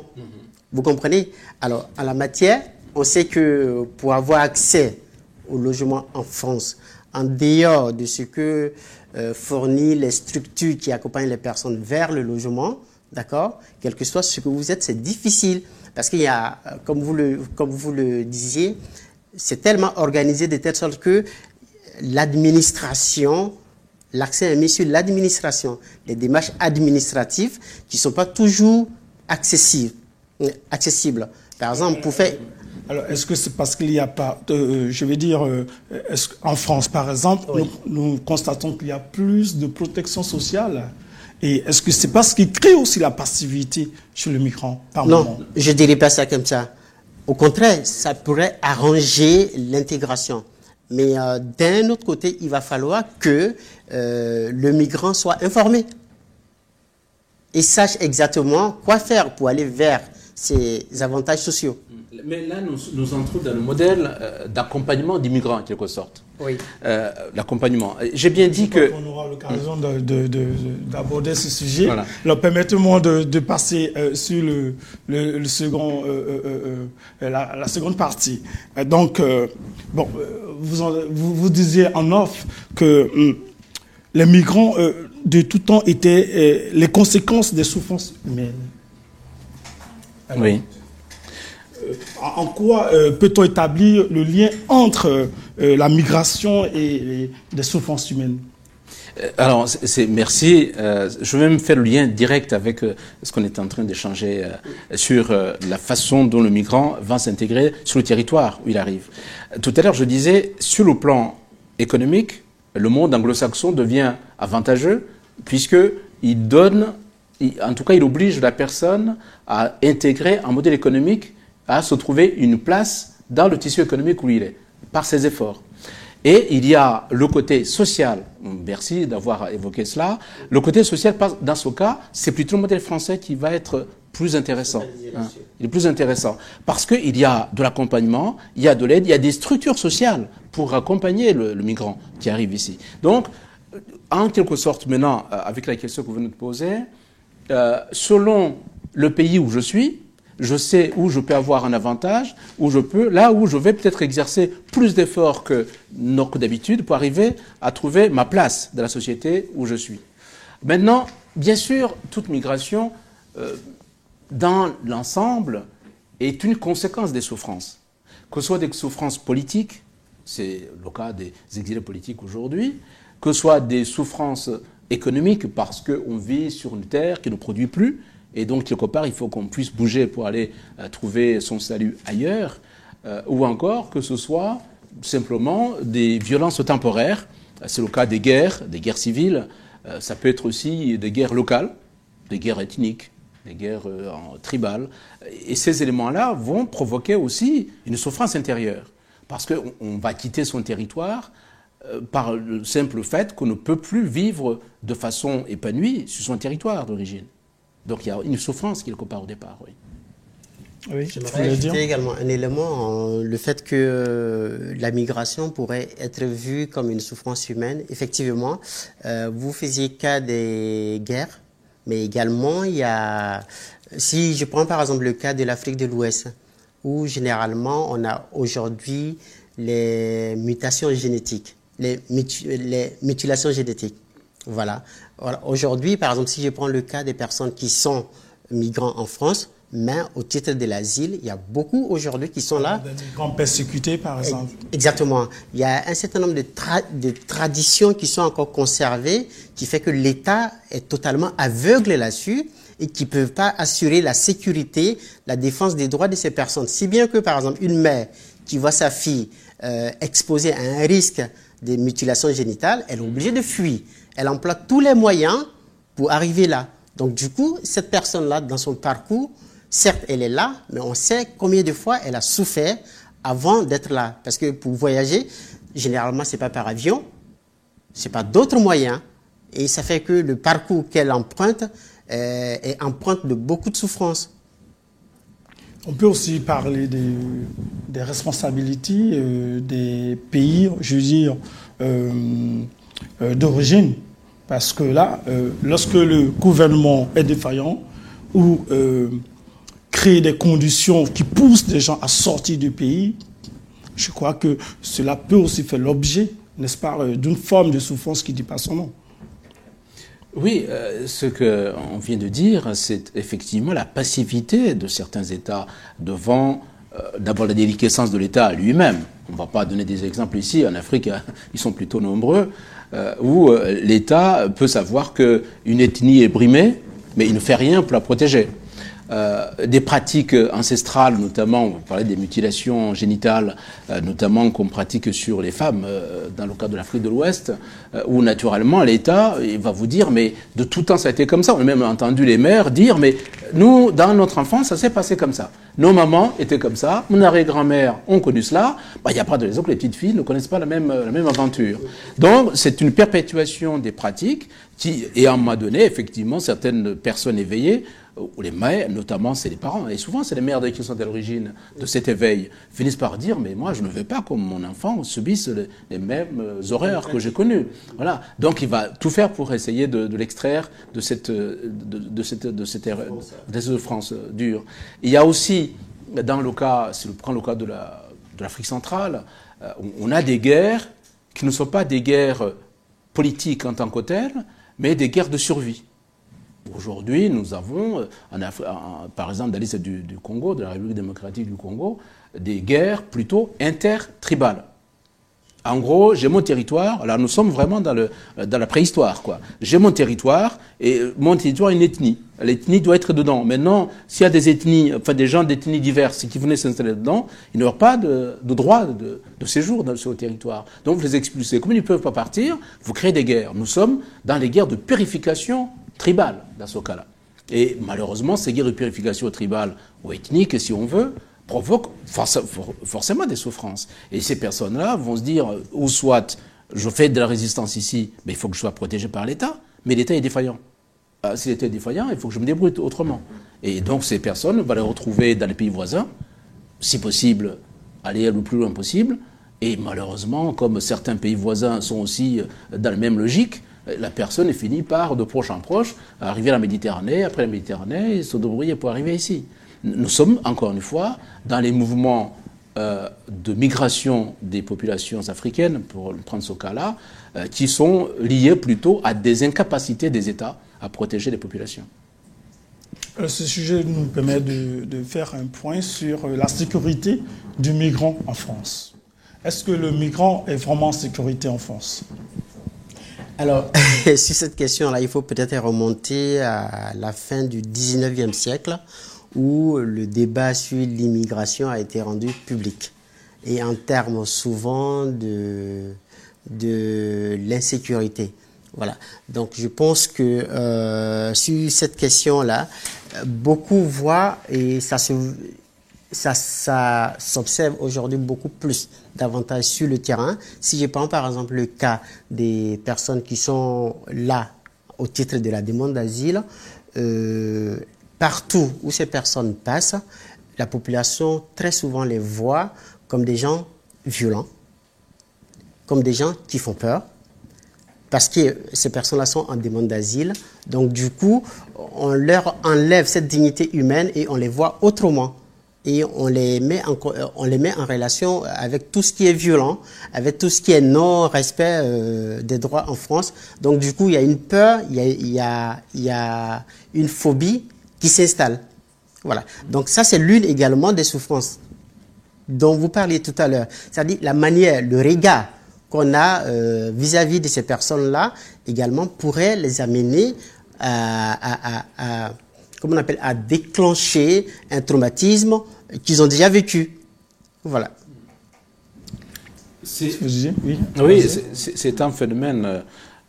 Vous comprenez? Alors, en la matière, on sait que pour avoir accès au logement en France, en dehors de ce que euh, fournissent les structures qui accompagnent les personnes vers le logement, D'accord? Quel que soit ce que vous êtes, c'est difficile. Parce qu'il y a, comme vous le, comme vous le disiez, c'est tellement organisé de telle sorte que l'administration, l'accès est mis sur l'administration, les démarches administratives qui ne sont pas toujours accessibles. accessibles. Par exemple, pour faire... Alors, est-ce que c'est parce qu'il n'y a pas, euh, je vais dire, euh, en France, par exemple, nous, nous, constatons qu'il y a plus de protection sociale et est-ce que c'est parce qu'il crée aussi la passivité chez le migrant par Non, je ne dirais pas ça comme ça. Au contraire, ça pourrait arranger l'intégration. Mais euh, d'un autre côté, il va falloir que euh, le migrant soit informé et sache exactement quoi faire pour aller vers ces avantages sociaux. Mais là, nous, nous entrons dans le modèle euh, d'accompagnement d'immigrants, en quelque sorte. Oui. Euh, l'accompagnement. J'ai bien dit que. On aura l'occasion d'aborder de, ce sujet. Alors, permettez-moi de, passer euh, sur le, le, second, la, la, seconde partie. donc, bon, vous, vous, vous, disiez en off que hum, les migrants de tout temps étaient les conséquences des souffrances humaines. Oui. Euh, en quoi euh, peut-on établir le lien entre euh, la migration et, les souffrances humaines? Alors, c'est merci. je vais même faire le lien direct avec ce qu'on est en train d'échanger sur la façon dont le migrant va s'intégrer sur le territoire où il arrive. Tout à l'heure, je disais, sur le plan économique, le monde anglo-saxon devient avantageux puisque il donne, en tout cas, il oblige la personne à intégrer un modèle économique à se trouver une place dans le tissu économique où il est, par ses efforts. Et il y a le côté social, merci d'avoir évoqué cela, le côté social, dans ce cas, c'est plutôt le modèle français qui va être plus intéressant. Hein. Il est plus intéressant. Parce qu'il y a de l'accompagnement, il y a de l'aide, il y a des structures sociales pour accompagner le, migrant qui arrive ici. Donc, en quelque sorte, maintenant, euh, avec la question que vous venez de poser, euh, selon le pays où je suis, je sais où je peux avoir un avantage, où je peux, là où je vais peut-être exercer plus d'efforts que, d'habitude pour arriver à trouver ma place dans la société où je suis. Maintenant, bien sûr, toute migration, euh, dans l'ensemble, est une conséquence des souffrances. Que ce soit des souffrances politiques, c'est le cas des exilés politiques aujourd'hui, que ce soit des souffrances économiques parce qu'on vit sur une terre qui ne produit plus, et donc, quelque part, il faut qu'on puisse bouger pour aller euh, trouver son salut ailleurs, euh, ou encore que ce soit simplement des violences temporaires. C'est le cas des guerres, des guerres civiles. Euh, ça peut être aussi des guerres locales, des guerres ethniques, des guerres euh, tribales. Et ces éléments-là vont provoquer aussi une souffrance intérieure. Parce qu'on va quitter son territoire euh, par le simple fait qu'on ne peut plus vivre de façon épanouie sur son territoire d'origine. Donc il y a une souffrance quelque part au départ, oui. Oui, J'aimerais ajouter également un élément, le fait que euh, la migration pourrait être vue comme une souffrance humaine. Effectivement, euh, vous faisiez cas des guerres, mais également il y a, si je prends par exemple le cas de l'Afrique de l'Ouest, où généralement on a aujourd'hui les mutations génétiques, les, les mutilations génétiques. Voilà. Aujourd'hui, par exemple, si je prends le cas des personnes qui sont migrants en France, mais au titre de l'asile, il y a beaucoup aujourd'hui qui sont là. Des migrants persécutés, par exemple. Exactement. Il y a un certain nombre de, de traditions qui sont encore conservées, qui fait que l'État est totalement aveugle là-dessus et qui ne peuvent pas assurer la sécurité, la défense des droits de ces personnes. Si bien que, par exemple, une mère qui voit sa fille euh, exposée à un risque de mutilation génitale, elle est obligée de fuir. Elle emploie tous les moyens pour arriver là. Donc, du coup, cette personne-là, dans son parcours, Certes, elle est là, mais on sait combien de fois elle a souffert avant d'être là. Parce que pour voyager, généralement, ce n'est pas par avion, ce n'est pas d'autres moyens. Et ça fait que le parcours qu'elle emprunte euh, est empreinte de beaucoup de souffrance. On peut aussi parler des, responsabilités euh, des pays, je veux dire, euh, d'origine. Parce que là, lorsque le gouvernement est défaillant ou créer des conditions qui poussent des gens à sortir du pays, je crois que cela peut aussi faire l'objet, n'est-ce pas, euh, d'une forme de souffrance qui dit pas son nom. Oui, euh, ce qu'on vient de dire, c'est effectivement la passivité de certains États devant euh, d'abord la déliquescence de l'État lui-même. On ne va pas donner des exemples ici, en Afrique, <laughs> ils sont plutôt nombreux, où l'État peut savoir qu'une ethnie est brimée, mais il ne fait rien pour la protéger. Euh, des pratiques ancestrales, notamment, vous parlez des mutilations génitales, euh, notamment qu'on pratique sur les femmes euh, dans le cas de l'Afrique de l'Ouest, où naturellement l'État va vous dire, mais de tout temps ça a été comme ça. On a même entendu les mères dire, mais nous, dans notre enfance, ça s'est passé comme ça. Nos mamans étaient comme ça, mon arrière-grand-mère ont connu cela. Bah, il n'y a pas de raison que les petites filles ne connaissent pas la même, la même aventure. Donc, c'est une perpétuation des pratiques qui, et à un moment donné, effectivement, certaines personnes éveillées les mères, notamment, c'est les parents, et souvent c'est les mères qui sont à l'origine de cet éveil, finissent par dire, mais moi je ne veux pas que mon enfant subisse les, mêmes horreurs que j'ai connues. Voilà. Donc il va tout faire pour essayer de, l'extraire de cette, de, de, de de souffrance dure. Il y a aussi, dans le cas, si on prend le cas de l'Afrique centrale, euh, on a des guerres qui ne sont pas des guerres politiques en tant que telles, mais des guerres de survie. Aujourd'hui, nous avons, euh, par exemple, dans l'île du, du, Congo, de la République démocratique du Congo, des guerres plutôt intertribales. En gros, j'ai mon territoire, là nous sommes vraiment dans, le, dans la préhistoire, quoi. J'ai mon territoire, et mon territoire est une ethnie. L'ethnie doit être dedans. Maintenant, s'il y a des ethnies, enfin des gens d'ethnies diverses qui venaient s'installer dedans, ils n'auront pas de, droit de, séjour dans ce territoire. Donc vous les expulsez. Comme ils ne peuvent pas partir, vous créez des guerres. Nous sommes dans les guerres de purification tribale dans ce cas-là. Et malheureusement, ces guerres de purification tribale ou ethniques, si on veut, provoquent forcément des souffrances. Et ces personnes-là vont se dire, ou soit je fais de la résistance ici, mais il faut que je sois protégé par l'État, mais l'État est défaillant. Euh, si l'État est défaillant, il faut que je me débrouille autrement. Et donc ces personnes vont les retrouver dans les pays voisins, si possible, aller le plus loin possible. Et malheureusement, comme certains pays voisins sont aussi dans la même logique, la personne est finie par, de proche en proche, arriver à la Méditerranée, après la Méditerranée, se débrouiller pour arriver ici. Nous sommes, encore une fois, dans les mouvements euh, de migration des populations africaines, pour prendre ce cas-là, euh, qui sont liés plutôt à des incapacités des États à protéger les populations. Euh, ce sujet nous permet de faire un point sur la sécurité du migrant en France. Est-ce que le migrant est vraiment en sécurité en France? Alors, <laughs> sur cette question-là, il faut peut-être remonter à la fin du 19e siècle où le débat sur l'immigration a été rendu public. Et en termes souvent de, de l'insécurité. Voilà. Donc je pense que euh, sur cette question-là, beaucoup voient et ça se ça, s'observe aujourd'hui beaucoup plus davantage sur le terrain. Si je prends par exemple le cas des personnes qui sont là au titre de la demande d'asile, euh, partout où ces personnes passent, la population très souvent les voit comme des gens violents, comme des gens qui font peur, parce que ces personnes-là sont en demande d'asile. Donc du coup, on leur enlève cette dignité humaine et on les voit autrement et on les met en on les met en relation avec tout ce qui est violent, avec tout ce qui est non respect euh, des droits en France. Donc du coup, il y a une peur, il y a y a, une phobie qui s'installe. Voilà. Donc ça c'est l'une également des souffrances dont vous parliez tout à l'heure. C'est-à-dire la manière, le regard qu'on a euh, vis-à-vis de ces personnes-là également pourrait les amener à comment on appelle, à déclencher un traumatisme qu'ils ont déjà vécu. Voilà. Oui, oui c'est un phénomène, euh,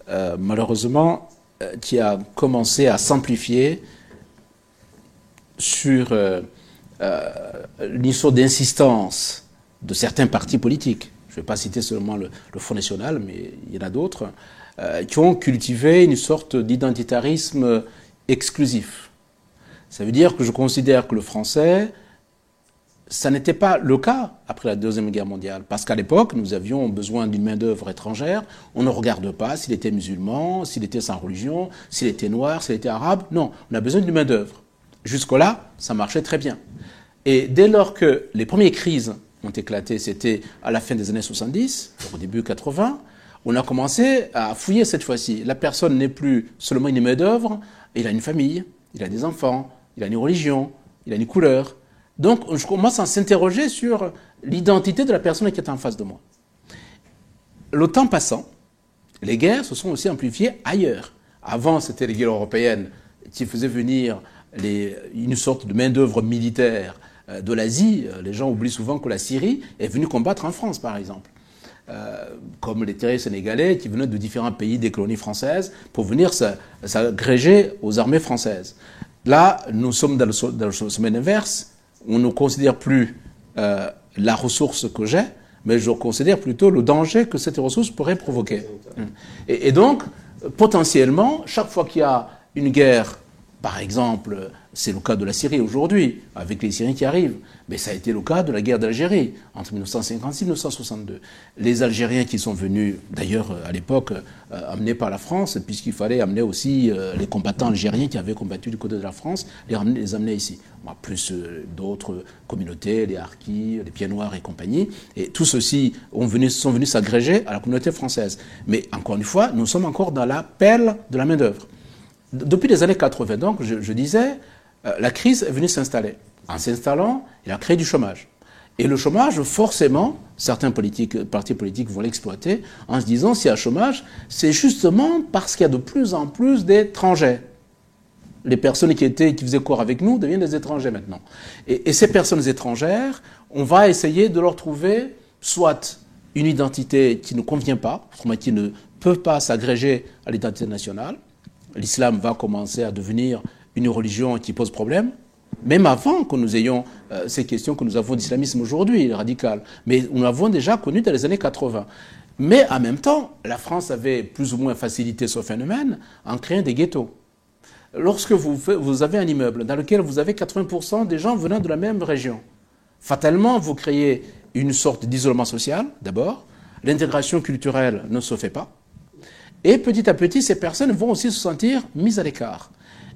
euh, malheureusement, euh, qui a commencé à s'amplifier sur euh, euh, l'histoire d'insistance de certains partis politiques. Je ne vais pas citer seulement le, le, Front National, mais il y en a d'autres, euh, qui ont cultivé une sorte d'identitarisme exclusif. Ça veut dire que je considère que le français ça n'était pas le cas après la Deuxième Guerre mondiale, parce qu'à l'époque, nous avions besoin d'une main-d'œuvre étrangère. On ne regarde pas s'il était musulman, s'il était sans religion, s'il était noir, s'il était arabe. Non, on a besoin d'une main-d'œuvre. Jusque-là, ça marchait très bien. Et dès lors que les premières crises ont éclaté, c'était à la fin des années 70, au début 80, on a commencé à fouiller cette fois-ci. La personne n'est plus seulement une main-d'œuvre, il a une famille, il a des enfants, il a une religion, il a une couleur. Donc, je commence à s'interroger sur l'identité de la personne qui est en face de moi. Le temps passant, les guerres se sont aussi amplifiées ailleurs. Avant, c'était les guerres européennes qui faisaient venir une sorte de main-d'œuvre militaire euh, de l'Asie. Les gens oublient souvent que la Syrie est venue combattre en France, par exemple. Euh, comme les terriers sénégalais qui venaient de différents pays des colonies françaises pour venir s'agréger aux armées françaises. Là, nous sommes dans le, dans semaine inverse on ne considère plus euh, la ressource que j'ai, mais je considère plutôt le danger que cette ressource pourrait provoquer. Et donc, potentiellement, chaque fois qu'il y a une guerre, par exemple, c'est le cas de la Syrie aujourd'hui, avec les Syriens qui arrivent. Mais ça a été le cas de la guerre d'Algérie, entre 1956 et 1962. Les Algériens qui sont venus, d'ailleurs à l'époque, euh, amenés par la France, puisqu'il fallait amener aussi euh, les combattants algériens qui avaient combattu du côté de la France, les, ramener, les amener ici. Plus euh, d'autres communautés, les Harkis, les Pieds Noirs et compagnie. Et tous ceux-ci sont venus s'agréger à la communauté française. Mais encore une fois, nous sommes encore dans la pelle de la main-d'œuvre. Depuis les années 80, donc, je, disais, la crise est venue s'installer. En s'installant, il a créé du chômage. Et le chômage, forcément, certains partis politiques vont l'exploiter en se disant s'il y a chômage, c'est justement parce qu'il y a de plus en plus d'étrangers. Les personnes qui étaient, qui faisaient corps avec nous deviennent des étrangers maintenant. Et, et, ces personnes étrangères, on va essayer de leur trouver soit une identité qui ne convient pas, qui ne peut pas s'agréger à l'identité nationale. L'islam va commencer à devenir une religion qui pose problème, même avant que nous ayons euh, ces questions que nous avons d'islamisme aujourd'hui, radical. Mais nous l'avons déjà connu dans les années 80. Mais en même temps, la France avait plus ou moins facilité ce phénomène en créant des ghettos. Lorsque vous, vous avez un immeuble dans lequel vous avez 80% des gens venant de la même région, fatalement, vous créez une sorte d'isolement social, d'abord. L'intégration culturelle ne se fait pas. Et petit à petit, ces personnes vont aussi se sentir mises à l'écart.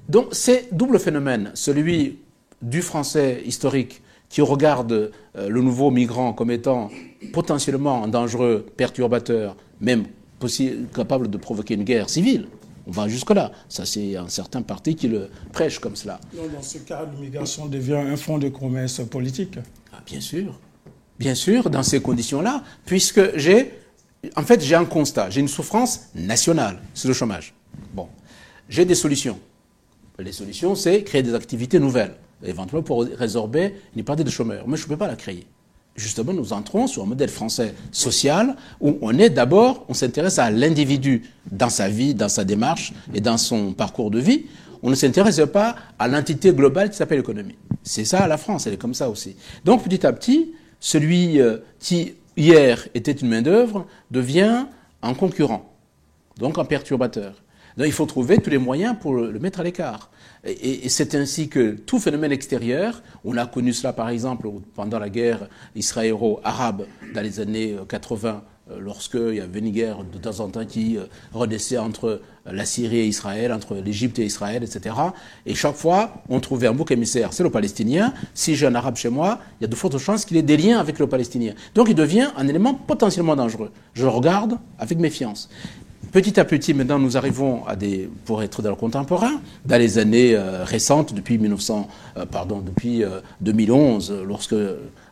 Donc c'est double phénomène, celui du français historique qui regarde euh, le nouveau migrant comme étant potentiellement dangereux, perturbateur, même capable de provoquer une guerre civile. On va jusque-là. Ça, c'est un certain parti qui le prêche comme cela. dans ce cas, l'immigration devient un fonds de commerce politique ah, Bien sûr. Bien sûr, dans ces conditions-là, puisque j'ai, en fait, j'ai un constat, j'ai une souffrance nationale, c'est le chômage. Bon, j'ai des solutions. Les solutions, c'est créer des activités nouvelles, éventuellement pour résorber une partie des chômeurs. Mais je ne peux pas la créer. Justement, nous entrons sur un modèle français social où on est d'abord, on s'intéresse à l'individu dans sa vie, dans sa démarche et dans son parcours de vie. on ne s'intéresse pas à l'entité globale qui s'appelle l'économie. C'est ça la France, elle est comme ça aussi. Donc petit à petit, celui euh, qui hier était une main-d'œuvre devient un concurrent, donc un perturbateur. Donc il faut trouver tous les moyens pour le mettre à l'écart. Et, c'est ainsi que tout phénomène extérieur, on a connu cela par exemple pendant la guerre israélo-arabe dans les années 80, euh, lorsqu'il y une guerre de temps en temps qui euh, redescendait entre la Syrie et Israël, entre l'Égypte et Israël, etc. Et chaque fois, on trouvait un bouc émissaire, c'est le Palestinien. Si j'ai un Arabe chez moi, il y a de fortes chances qu'il ait des liens avec le Palestinien. Donc il devient un élément potentiellement dangereux. Je le regarde avec méfiance. Petit à petit, maintenant, nous arrivons à des, pour être dans le contemporain, dans les années euh, récentes, depuis 1900, euh, pardon, depuis 2011,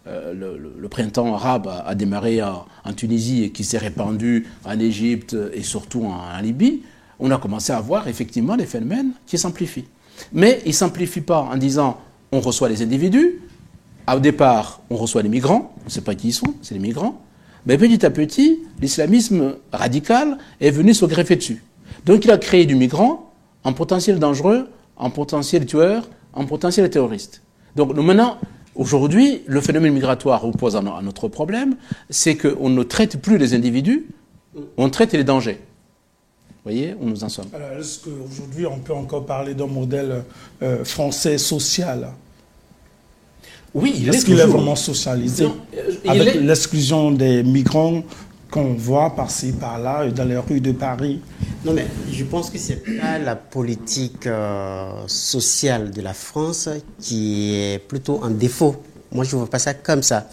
euh, le, printemps arabe a, démarré en, Tunisie et qui s'est répandu en Égypte et surtout en, Libye, on a commencé à voir effectivement des phénomènes qui s'amplifient. Mais ils ne s'amplifient pas en disant on reçoit les individus. Au départ, on reçoit les migrants, on ne sait pas qui ils sont, c'est les migrants. Mais petit à petit, l'islamisme radical est venu se greffer dessus. Donc il a créé du migrant en potentiel dangereux, en potentiel tueur, en potentiel terroriste. Donc nous maintenant, aujourd'hui, le phénomène migratoire oppose à notre problème, c'est qu'on ne traite plus les individus, on traite les dangers. Vous voyez, on nous en sommes. est-ce qu'aujourd'hui on peut encore parler d'un modèle euh, français social? Oui, il Est-ce qu'il est vraiment socialisé? Euh, Avec l'exclusion des migrants qu'on voit par-ci, par-là, dans les rues de Paris Non, mais je pense que ce n'est pas la politique euh, sociale de la France qui est plutôt un défaut. Moi, je ne vois pas ça comme ça.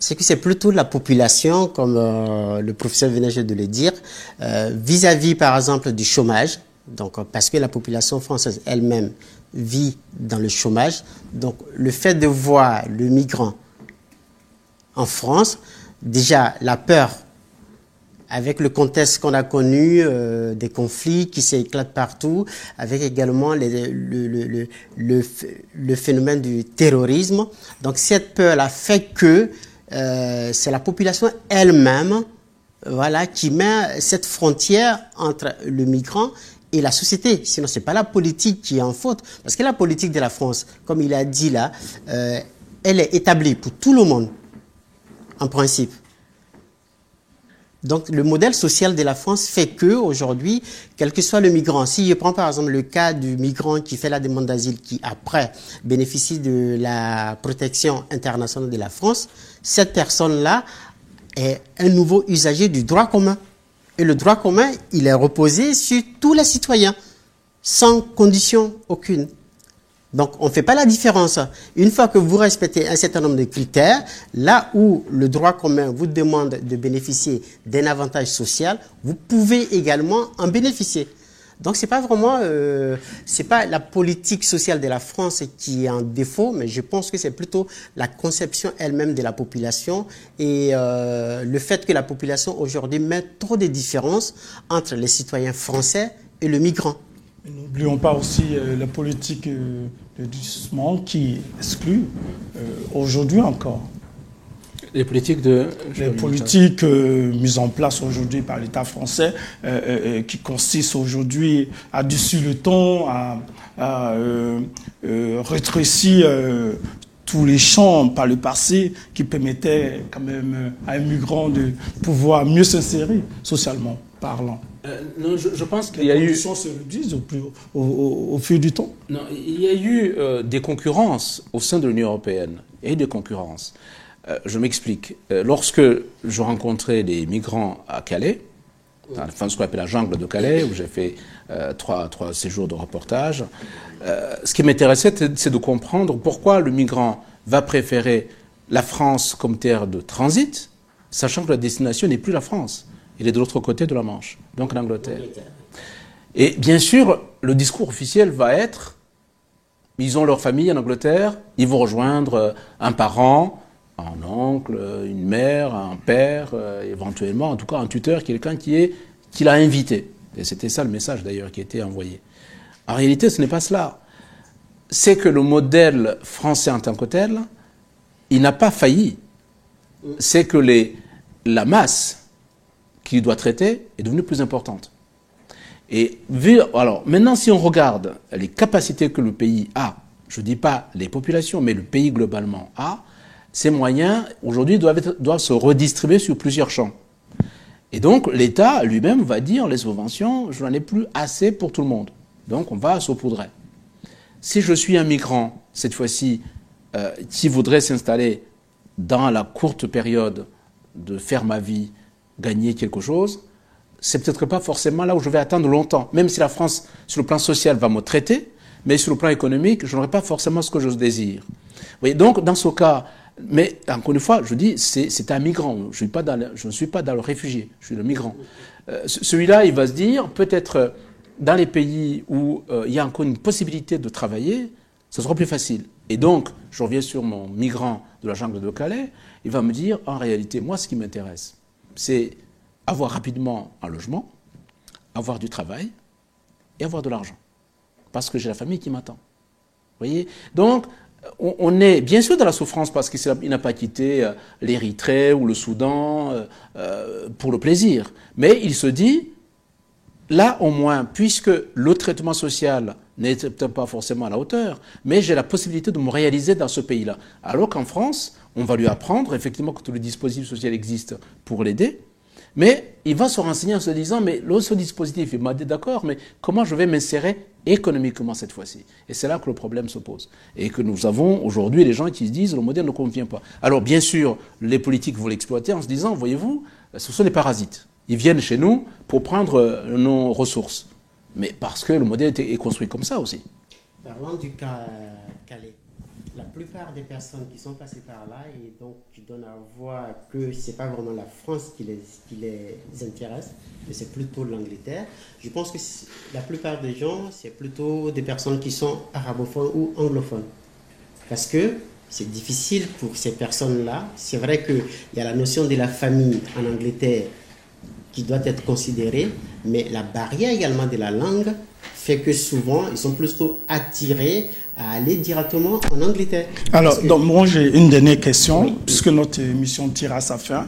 C'est que c'est plutôt la population, comme euh, le professeur venait de le dire, vis-à-vis, -vis, par exemple, du chômage. Donc, parce que la population française elle-même vit dans le chômage. Donc le fait de voir le migrant en France, déjà la peur avec le contexte qu'on a connu, euh, des conflits qui s'éclatent partout, avec également le, le, le, phénomène du terrorisme. Donc cette peur-là fait que euh, c'est la population elle-même voilà, qui met cette frontière entre le migrant et la société. Sinon, ce n'est pas la politique qui est en faute. Parce que la politique de la France, comme il a dit là, euh, elle est établie pour tout le monde, en principe. Donc, le modèle social de la France fait que, aujourd'hui, quel que soit le migrant, si je prends par exemple le cas du migrant qui fait la demande d'asile, qui après bénéficie de la protection internationale de la France, cette personne-là est un nouveau usager du droit commun. Et le droit commun, il est reposé sur tous les citoyens, sans condition aucune. Donc, on ne fait pas la différence. Une fois que vous respectez un certain nombre de critères, là où le droit commun vous demande de bénéficier d'un avantage social, vous pouvez également en bénéficier. Donc c'est pas vraiment, euh, la politique sociale de la France qui est en défaut, mais je pense que c'est plutôt la conception elle-même de la population et euh, le fait que la population aujourd'hui met trop de différences entre les citoyens français et le migrant. N'oublions pas aussi euh, la politique de doucement qui exclut euh, aujourd'hui encore. Les politiques de... Les politiques euh, mises en place aujourd'hui par l'État français, euh, qui consistent aujourd'hui à dessus le ton, à, rétrécir tous les champs par le passé qui permettaient quand même à un migrant de pouvoir mieux s'insérer socialement parlant. non, je, pense qu'il y a eu. Les se réduisent au, plus, au, fil du temps. Non, il y a eu des concurrences au sein de l'Union européenne. et des concurrences. Euh, je m'explique. Euh, lorsque je rencontrais des migrants à Calais, dans ce qu'on appelle la jungle de Calais, où j'ai fait euh, trois, trois, séjours de reportage, ce qui m'intéressait, c'est de comprendre pourquoi le migrant va préférer la France comme terre de transit, sachant que la destination n'est plus la France. Il est de l'autre côté de la Manche, donc l'Angleterre. Et bien sûr, le discours officiel va être, ils ont leur famille en Angleterre, ils vont rejoindre un parent, un oncle, une mère, un père, euh, éventuellement, en tout cas un tuteur, quelqu'un qui est qui l'a invité. Et c'était ça le message d'ailleurs qui était envoyé. En réalité, ce n'est pas cela. C'est que le modèle français en tant que tel, il n'a pas failli. C'est que les, la masse qu'il doit traiter est devenue plus importante. Et vu, alors maintenant, si on regarde les capacités que le pays a, je ne dis pas les populations, mais le pays globalement a, ces moyens aujourd'hui doivent, se redistribuer sur plusieurs champs. Et donc l'État lui-même va dire les subventions, je n'en ai plus assez pour tout le monde. Donc on va saupoudrer. Si je suis un migrant, cette fois-ci, euh, qui voudrait s'installer dans la courte période de faire ma vie, gagner quelque chose, c'est peut-être pas forcément là où je vais attendre longtemps. Même si la France, sur le plan social, va me traiter, mais sur le plan économique, je n'aurai pas forcément ce que je désire. Oui, donc, dans ce cas, mais encore une fois, je dis, c'est un migrant. Je, suis pas dans je ne suis pas dans le réfugié, je suis le migrant. Euh, Celui-là, il va se dire, peut-être dans les pays où euh, il y a encore une possibilité de travailler, ce sera plus facile. Et donc, je reviens sur mon migrant de la jungle de Calais, il va me dire, en réalité, moi, ce qui m'intéresse, c'est avoir rapidement un logement, avoir du travail et avoir de l'argent. Parce que j'ai la famille qui m'attend. Voyez? Donc, on, est bien sûr dans la souffrance parce qu'il n'a pas quitté euh, l'Érythrée ou le Soudan euh, euh, pour le plaisir. Mais il se dit, là au moins, puisque le traitement social n'est peut-être pas forcément à la hauteur, mais j'ai la possibilité de me réaliser dans ce pays-là. Alors qu'en France, on va lui apprendre effectivement que tout le dispositif social existe pour l'aider, mais il va se renseigner en se disant, mais ce dispositif, il m'a dit d'accord, mais comment je vais m'insérer économiquement cette fois-ci? Et c'est là que le problème se pose. Et que nous avons aujourd'hui les gens qui se disent, le modèle ne convient pas. Alors bien sûr, les politiques vont l'exploiter en se disant, voyez-vous, ce sont des parasites. Ils viennent chez nous pour prendre nos ressources. Mais parce que le modèle est construit comme ça aussi. Parlant du Calais, la plupart des personnes qui sont passées par là et donc qui donnent à voir que ce n'est pas vraiment la France qui les, qui les intéresse, mais c'est plutôt l'Angleterre. Je pense que la plupart des gens, c'est plutôt des personnes qui sont arabophones ou anglophones. Parce que c'est difficile pour ces personnes-là. C'est vrai qu'il y a la notion de la famille en Angleterre qui doit être considérée, mais la barrière également de la langue fait que souvent, ils sont plutôt attirés à aller directement en Angleterre. Alors, donc, moi, j'ai une dernière question, puisque notre émission tire à sa fin.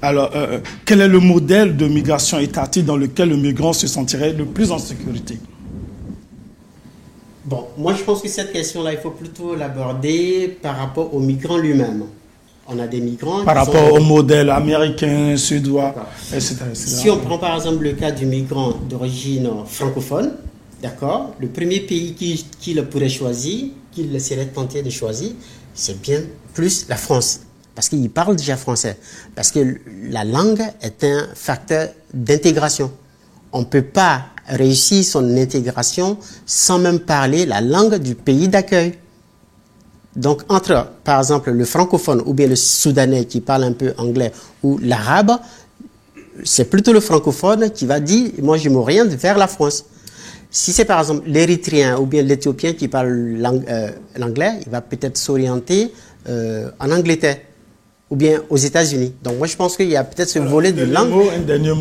Alors, euh, quel est le modèle de migration étatique dans lequel le migrant se sentirait le plus en sécurité? Bon, moi, je pense que cette question-là, il faut plutôt l'aborder par rapport au migrant lui-même. On a des migrants. Par rapport au modèle américain, suédois, etc., Si on prend par exemple le cas du migrant d'origine francophone, D'accord Le premier pays qu'il pourrait choisir, qu'il serait tenté de choisir, c'est bien plus la France. Parce qu'il parle déjà français. Parce que la langue est un facteur d'intégration. On ne peut pas réussir son intégration sans même parler la langue du pays d'accueil. Donc, entre, par exemple, le francophone ou bien le soudanais qui parle un peu anglais ou l'arabe, c'est plutôt le francophone qui va dire, moi, je m'oriente vers la France. Si c'est par exemple l'érythréen ou bien l'éthiopien qui parle euh, l'anglais, il va peut-être s'orienter euh, en Angleterre ou bien aux États-Unis. Donc moi je pense qu'il y a peut-être ce volet de langue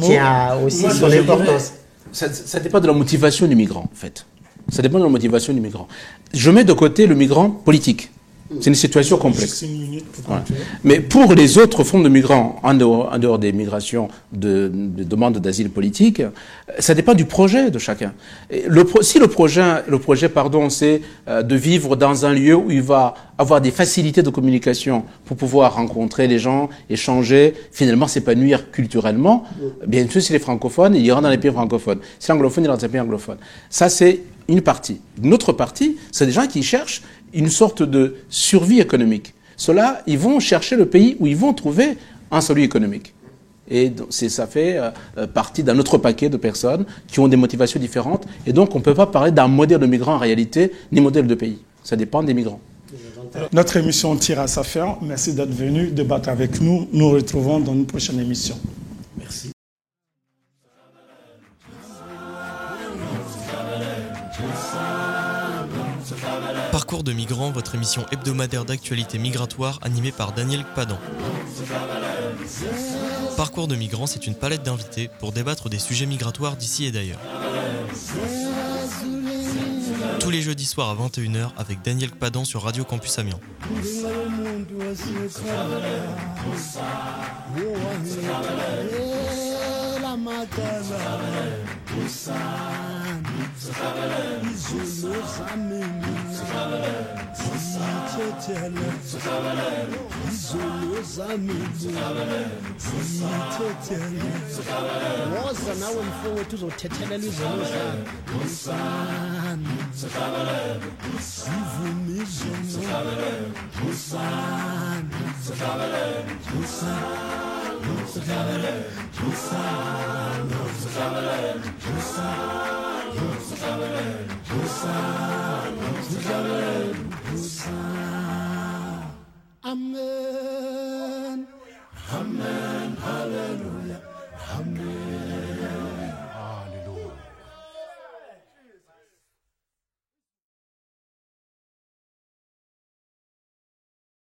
qui a aussi son importance. Ça, ça, dépend de la motivation du migrant en fait. Ça dépend de la motivation du migrant. Je mets de côté le migrant politique. C'est une situation complexe. Mais pour les autres fonds de migrants, en dehors, des migrations de, de demandes d'asile politique, ça dépend du projet de chacun. le, si le projet, le projet pardon, c'est euh, de vivre dans un lieu où il va avoir des facilités de communication pour pouvoir rencontrer les gens, échanger, finalement s'épanouir culturellement, bien sûr, si les francophones, il ira dans les pays francophones. Si l'anglophone, il ira dans les pays anglophones. Ça, c'est une partie. Une autre partie, c'est des gens qui cherchent une sorte de survie économique. Ceux-là, ils vont chercher le pays où ils vont trouver un salut économique. Et ça fait euh, euh, partie d'un autre paquet de personnes qui ont des motivations différentes. Et donc, on ne peut pas parler d'un modèle de migrant en réalité, ni modèle de pays. Ça dépend des migrants. Notre émission tire à sa fin. Merci d'être venu débattre avec nous. Nous nous retrouvons dans une prochaine émission. Parcours de migrants, votre émission hebdomadaire d'actualité migratoire animée par Daniel Padan. Parcours de migrants, c'est une palette d'invités pour débattre des sujets migratoires d'ici et d'ailleurs. Tous les jeudis soirs à 21h avec Daniel Padan sur Radio Campus Amiens. sithethele izono zami sithethele woza nawe mfowethu uzothethelela izono zakho usami sivume izono usami usami usami usami Hussein, Hussein, Amen, Amen, Hallelujah.